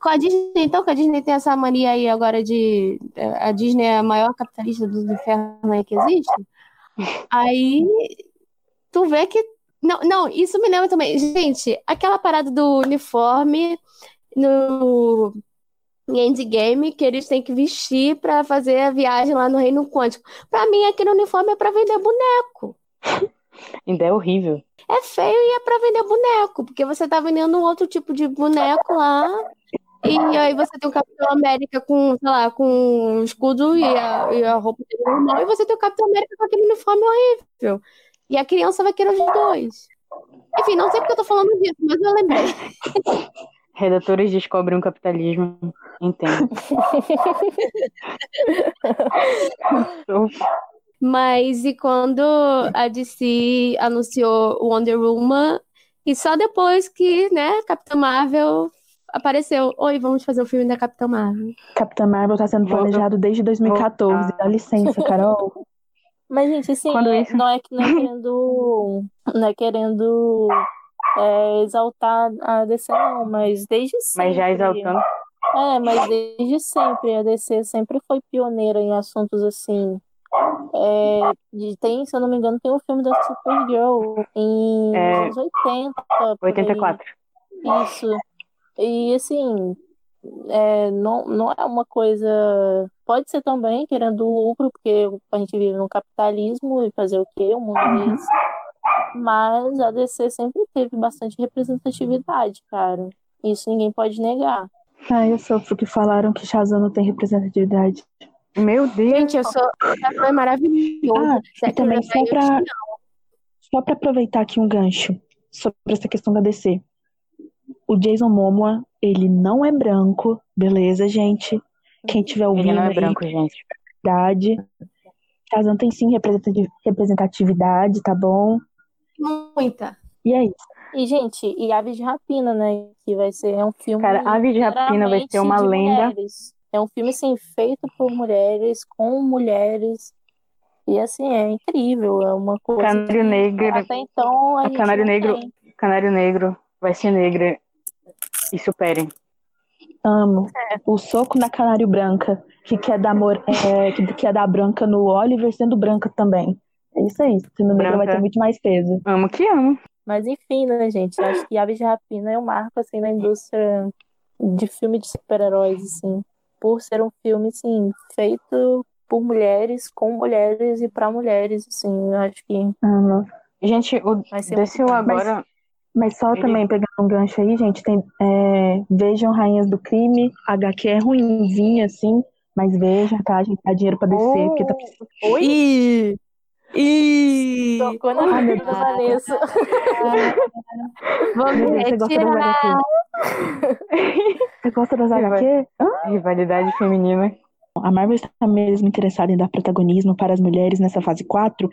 Speaker 3: com a Disney, então, que a Disney tem essa mania aí agora de. A Disney é a maior capitalista do inferno aí que existe. Aí tu vê que. Não, não, isso me lembra também. Gente, aquela parada do uniforme no em Endgame que eles têm que vestir para fazer a viagem lá no Reino Quântico. Para mim, aquele uniforme é para vender boneco.
Speaker 2: Ainda é horrível.
Speaker 3: É feio e é para vender boneco, porque você tá vendendo um outro tipo de boneco lá e aí você tem o Capitão América com, sei lá, com o escudo e a, e a roupa dele normal, e você tem o Capitão América com aquele uniforme horrível. E a criança vai querer os dois. Enfim, não sei porque eu tô falando disso, mas eu lembrei.
Speaker 2: Redatores descobrem o capitalismo. Entendo.
Speaker 3: mas e quando a DC anunciou Wonder Woman, e só depois que, né, Capitã Marvel apareceu. Oi, vamos fazer o filme da Capitã Marvel.
Speaker 4: Capitã Marvel tá sendo planejado desde 2014. Dá licença, Carol.
Speaker 1: Mas, gente, assim, é, não é que não é querendo. Não é querendo é, exaltar a DC, não, mas desde sempre.
Speaker 2: Mas já exaltando.
Speaker 1: É, mas desde sempre a DC sempre foi pioneira em assuntos assim. É, tem, se eu não me engano, tem um filme da Supergirl em é, anos 80.
Speaker 2: 84.
Speaker 1: Isso. E assim, é, não, não é uma coisa. Pode ser também querendo lucro, porque a gente vive no capitalismo e fazer o quê? O mundo é esse. Mas a DC sempre teve bastante representatividade, cara. Isso ninguém pode negar.
Speaker 4: Ah, eu sofro que falaram que Shazam não tem representatividade.
Speaker 2: Meu Deus!
Speaker 3: Gente, eu sou. Shazam é maravilhoso.
Speaker 4: Ah, e também só pra, só pra aproveitar aqui um gancho sobre essa questão da DC o Jason Momoa, ele não é branco, beleza, gente? Quem tiver ouvindo
Speaker 2: ele não
Speaker 4: é
Speaker 2: branco, gente.
Speaker 4: Verdade. Tarzan tem sim representatividade, tá bom?
Speaker 3: Muita.
Speaker 4: E é isso.
Speaker 1: E, gente, e Aves de Rapina, né? Que vai ser é um filme.
Speaker 2: Cara, Aves de Rapina vai ser uma lenda.
Speaker 1: Mulheres. É um filme, assim, feito por mulheres, com mulheres. E, assim, é incrível. É uma coisa.
Speaker 2: Canário Negro.
Speaker 1: Até então. A
Speaker 2: Canário Negro. Tem. Canário Negro vai ser negra e superem.
Speaker 4: Amo. É. O soco na canário branca, que quer dar, amor, é, que quer dar branca no Oliver sendo branca também. É isso aí. Sendo negra vai ter muito mais peso.
Speaker 2: Amo que amo.
Speaker 1: Mas enfim, né, gente? Acho que Aves de Rapina é um marco, assim, na indústria de filme de super-heróis, assim. Por ser um filme, assim, feito por mulheres, com mulheres e para mulheres, assim. Eu acho que...
Speaker 4: Amo.
Speaker 2: Gente, o desceu agora... Mas
Speaker 4: mas só Ele... também pegando um gancho aí, gente, tem, é, vejam Rainhas do Crime, HQ é ruimzinha, assim, mas vejam, tá? A gente dá dinheiro pra descer, oh. porque tá
Speaker 3: precisando. Oi? Ih! Ih!
Speaker 1: Tocou na ah, da Vanessa.
Speaker 3: Vamos
Speaker 4: Você gosta das HQ? Você gosta das HQ?
Speaker 2: Rivalidade feminina.
Speaker 4: A Marvel está mesmo interessada em dar protagonismo para as mulheres nessa fase 4?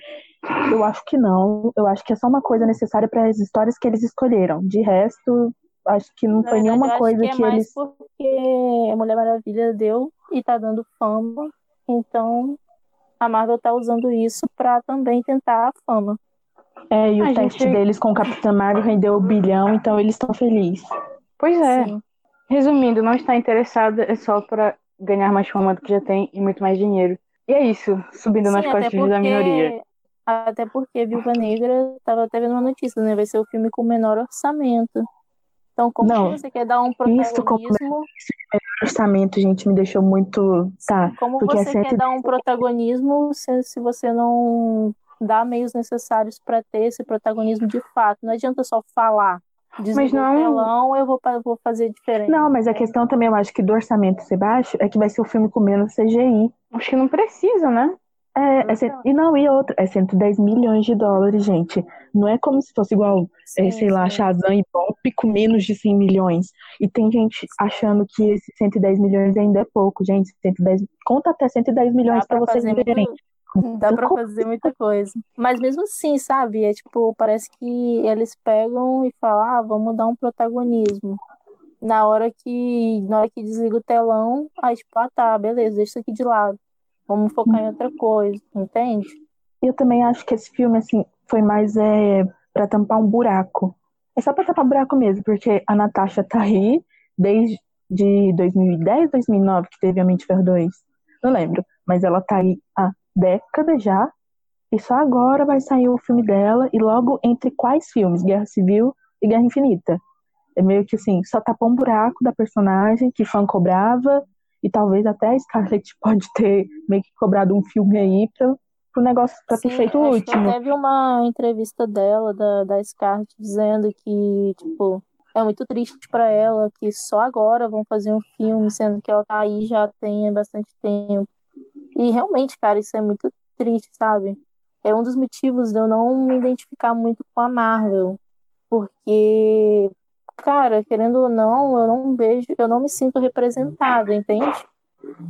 Speaker 4: Eu acho que não. Eu acho que é só uma coisa necessária para as histórias que eles escolheram. De resto, acho que não foi nenhuma coisa que, é que eles.
Speaker 1: Porque a Mulher Maravilha deu e tá dando fama. Então a Marvel tá usando isso para também tentar a fama.
Speaker 4: É, e o a teste gente... deles com o Capitã Marvel rendeu um bilhão, então eles estão felizes.
Speaker 2: Pois é. Sim. Resumindo, não está interessada é só para ganhar mais fama do que já tem e muito mais dinheiro. E é isso, subindo Sim, nas costas porque, da minoria.
Speaker 1: Até porque Viúva Negra estava até vendo uma notícia, né? Vai ser o filme com menor orçamento. Então, como Não, você quer dar um protagonismo... como menor
Speaker 4: orçamento, gente, me deixou muito... Tá,
Speaker 1: como você é quer dar um protagonismo se, se você não dá meios necessários para ter esse protagonismo de fato? Não adianta só falar. Desligou
Speaker 2: não-
Speaker 1: telão, eu vou, vou fazer diferente.
Speaker 4: Não, mas a questão também, eu acho que do orçamento ser baixo é que vai ser o filme com menos CGI.
Speaker 2: Acho que não precisa, né?
Speaker 4: É, é cento- e não, e outra, é 110 milhões de dólares, gente. Não é como se fosse igual, é,
Speaker 1: Sim,
Speaker 4: sei lá,
Speaker 1: sim.
Speaker 4: Shazam e Bop com menos de 100 milhões. E tem gente achando que esses 110 milhões ainda é pouco, gente. 110, conta até 110 milhões pra vocês verem.
Speaker 1: muito, dá pra fazer muita coisa. Mas mesmo assim, sabe? É tipo, parece que eles pegam e falam, ah, vamos dar um protagonismo. Na hora que, na hora que desliga o telão, aí tipo, ah tá, beleza, deixa isso aqui de lado. Vamos focar em outra coisa, entende?
Speaker 4: Eu também acho que esse filme, assim, foi mais é, pra tampar um buraco. É só pra tampar buraco mesmo, porque a Natasha tá aí desde de 2010, 2009, que teve a Mente Ferro 2. Não lembro. Mas ela tá aí há décadas já. E só agora vai sair o filme dela. E logo entre quais filmes? Guerra Civil e Guerra Infinita. É meio que assim, só tapar um buraco da personagem que fã cobrava. E talvez até a Scarlett pode ter meio que cobrado um filme aí pra, pro negócio pra ter
Speaker 1: Sim,
Speaker 4: feito o último.
Speaker 1: Teve uma entrevista dela, da, da Scarlett, dizendo que, tipo, é muito triste pra ela que só agora vão fazer um filme, sendo que ela tá aí já tem bastante tempo. E realmente, cara, isso é muito triste, sabe? É um dos motivos de eu não me identificar muito com a Marvel. Porque, cara, querendo ou não, eu não vejo, eu não me sinto representada, entende?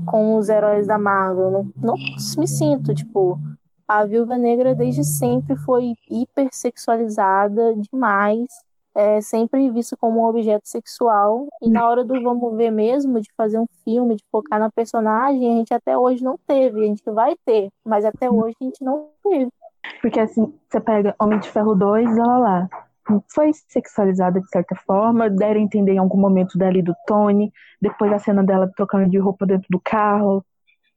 Speaker 1: Com os heróis da Marvel. Não, não me sinto, tipo, a Viúva Negra desde sempre foi hipersexualizada demais, é sempre vista como um objeto sexual. E na hora do vamos ver mesmo, de fazer um filme, de focar na personagem, a gente até hoje não teve. A gente vai ter, mas até hoje a gente não teve.
Speaker 4: Porque assim, você pega Homem de Ferro 2, ela lá. Foi sexualizada de certa forma, deram entender em algum momento dali do Tony, depois a cena dela trocando de roupa dentro do carro,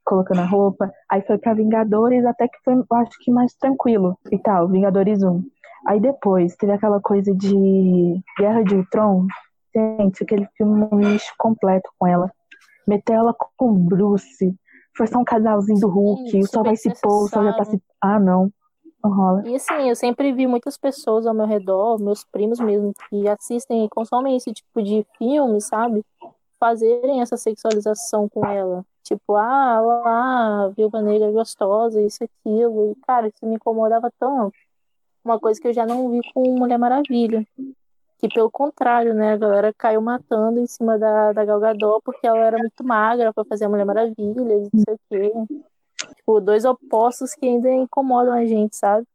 Speaker 4: colocando a roupa. Aí foi pra Vingadores, até que foi, eu acho que mais tranquilo e tal, Vingadores 1. Aí depois teve aquela coisa de Guerra de Ultron. Gente, aquele filme um lixo completo com ela. Meter ela com o Bruce, forçar um casalzinho do Hulk,
Speaker 1: Sim,
Speaker 4: o sol vai se pôr, o sol já tá se. Ah, não. Não rola.
Speaker 1: E assim, eu sempre vi muitas pessoas ao meu redor, meus primos mesmo, que assistem e consomem esse tipo de filme, sabe? Fazerem essa sexualização com ela. Tipo, ah, lá, a viúva negra gostosa, isso, aquilo. E, cara, isso me incomodava tanto. Uma coisa que eu já não vi com Mulher Maravilha. Que pelo contrário, né? A galera caiu matando em cima da, da Gal Gadot porque ela era muito magra pra fazer a Mulher Maravilha, e não sei o quê. Tipo, dois opostos que ainda incomodam a gente, sabe?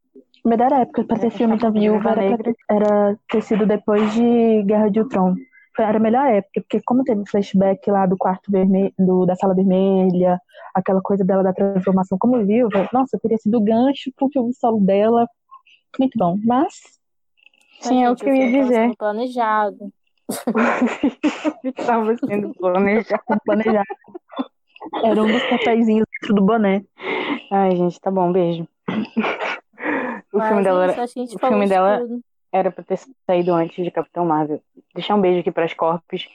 Speaker 4: Melhor época pra ter filme da
Speaker 2: Viúva Negra.
Speaker 4: ter, era ter sido depois de Guerra de Ultron. Foi- Era a melhor época, porque como teve flashback lá do quarto vermelho, do, da sala vermelha, aquela coisa dela da transformação como viúva, nossa, teria sido gancho pro filme solo dela. Muito bom. Mas,
Speaker 2: Sim, é o que eu ia dizer.
Speaker 1: sendo planejado.
Speaker 2: Estava sendo planejado.
Speaker 4: planejado. Era um dos papeizinhos dentro do boné.
Speaker 2: Ai, gente, tá bom, beijo. O
Speaker 1: Mas
Speaker 2: filme
Speaker 1: é
Speaker 2: dela era, o filme
Speaker 1: de
Speaker 2: dela-
Speaker 1: tudo.
Speaker 2: era pra ter saído antes de Capitão Marvel. Deixar um beijo aqui pras Corpos,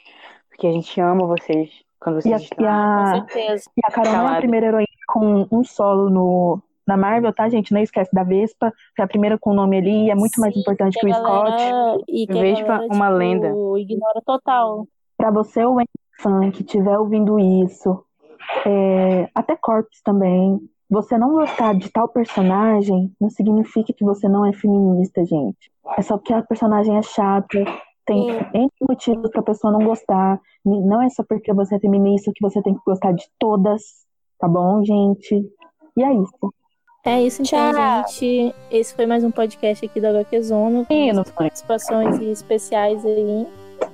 Speaker 2: porque a gente ama vocês quando
Speaker 4: E
Speaker 2: vocês
Speaker 4: a,
Speaker 2: estão.
Speaker 4: e
Speaker 1: Com
Speaker 4: a,
Speaker 1: certeza.
Speaker 4: e a Carol é a primeira heroína com um solo no, na Marvel, tá, gente? Não esquece da Vespa, que é a primeira com o nome ali, e é muito mais
Speaker 1: Sim,
Speaker 4: importante que o
Speaker 1: a
Speaker 4: Scott.
Speaker 1: galera- E que
Speaker 2: Vespa,
Speaker 1: galera,
Speaker 2: uma
Speaker 1: tipo,
Speaker 2: lenda.
Speaker 1: ignora total.
Speaker 4: Pra você, o fã que estiver ouvindo isso, é, até Corpus também, você não gostar de tal personagem não significa que você não é feminista, gente. É só porque a personagem é chata, tem. N motivos pra pessoa não gostar. Não é só porque você é feminista que você tem que gostar de todas, tá bom, gente? E é isso.
Speaker 1: É isso então,
Speaker 3: Tchau.
Speaker 1: gente. Esse foi mais um podcast aqui da HQ Zona, com
Speaker 4: Menino,
Speaker 1: muitas participações especiais aí.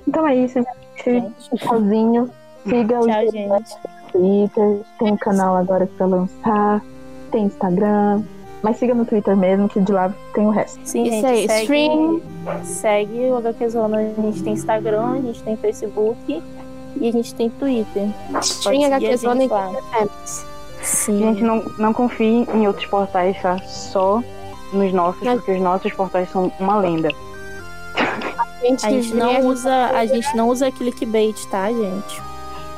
Speaker 4: Então é isso, gente. Sozinho. Siga o
Speaker 1: Tchau, gente.
Speaker 4: Twitter, tem um canal agora pra lançar, tem Instagram, mas siga no Twitter mesmo, que de lá tem o resto.
Speaker 1: Sim,
Speaker 3: Isso
Speaker 1: gente,
Speaker 3: aí,
Speaker 1: segue,
Speaker 3: stream.
Speaker 1: segue o HQ Zona. A gente tem Instagram, a gente tem Facebook e a gente tem Twitter.
Speaker 3: Stream HQ Zona e.
Speaker 1: Sim.
Speaker 2: Gente, não, não confie em outros portais, tá? Só nos nossos,
Speaker 3: Mas-
Speaker 2: porque os nossos portais são uma lenda.
Speaker 3: A gente,
Speaker 1: A gente não usa, a gente não usa clickbait, tá, gente?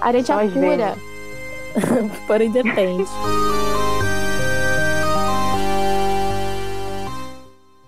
Speaker 3: A gente
Speaker 2: Só
Speaker 3: apura.
Speaker 1: Porém depende.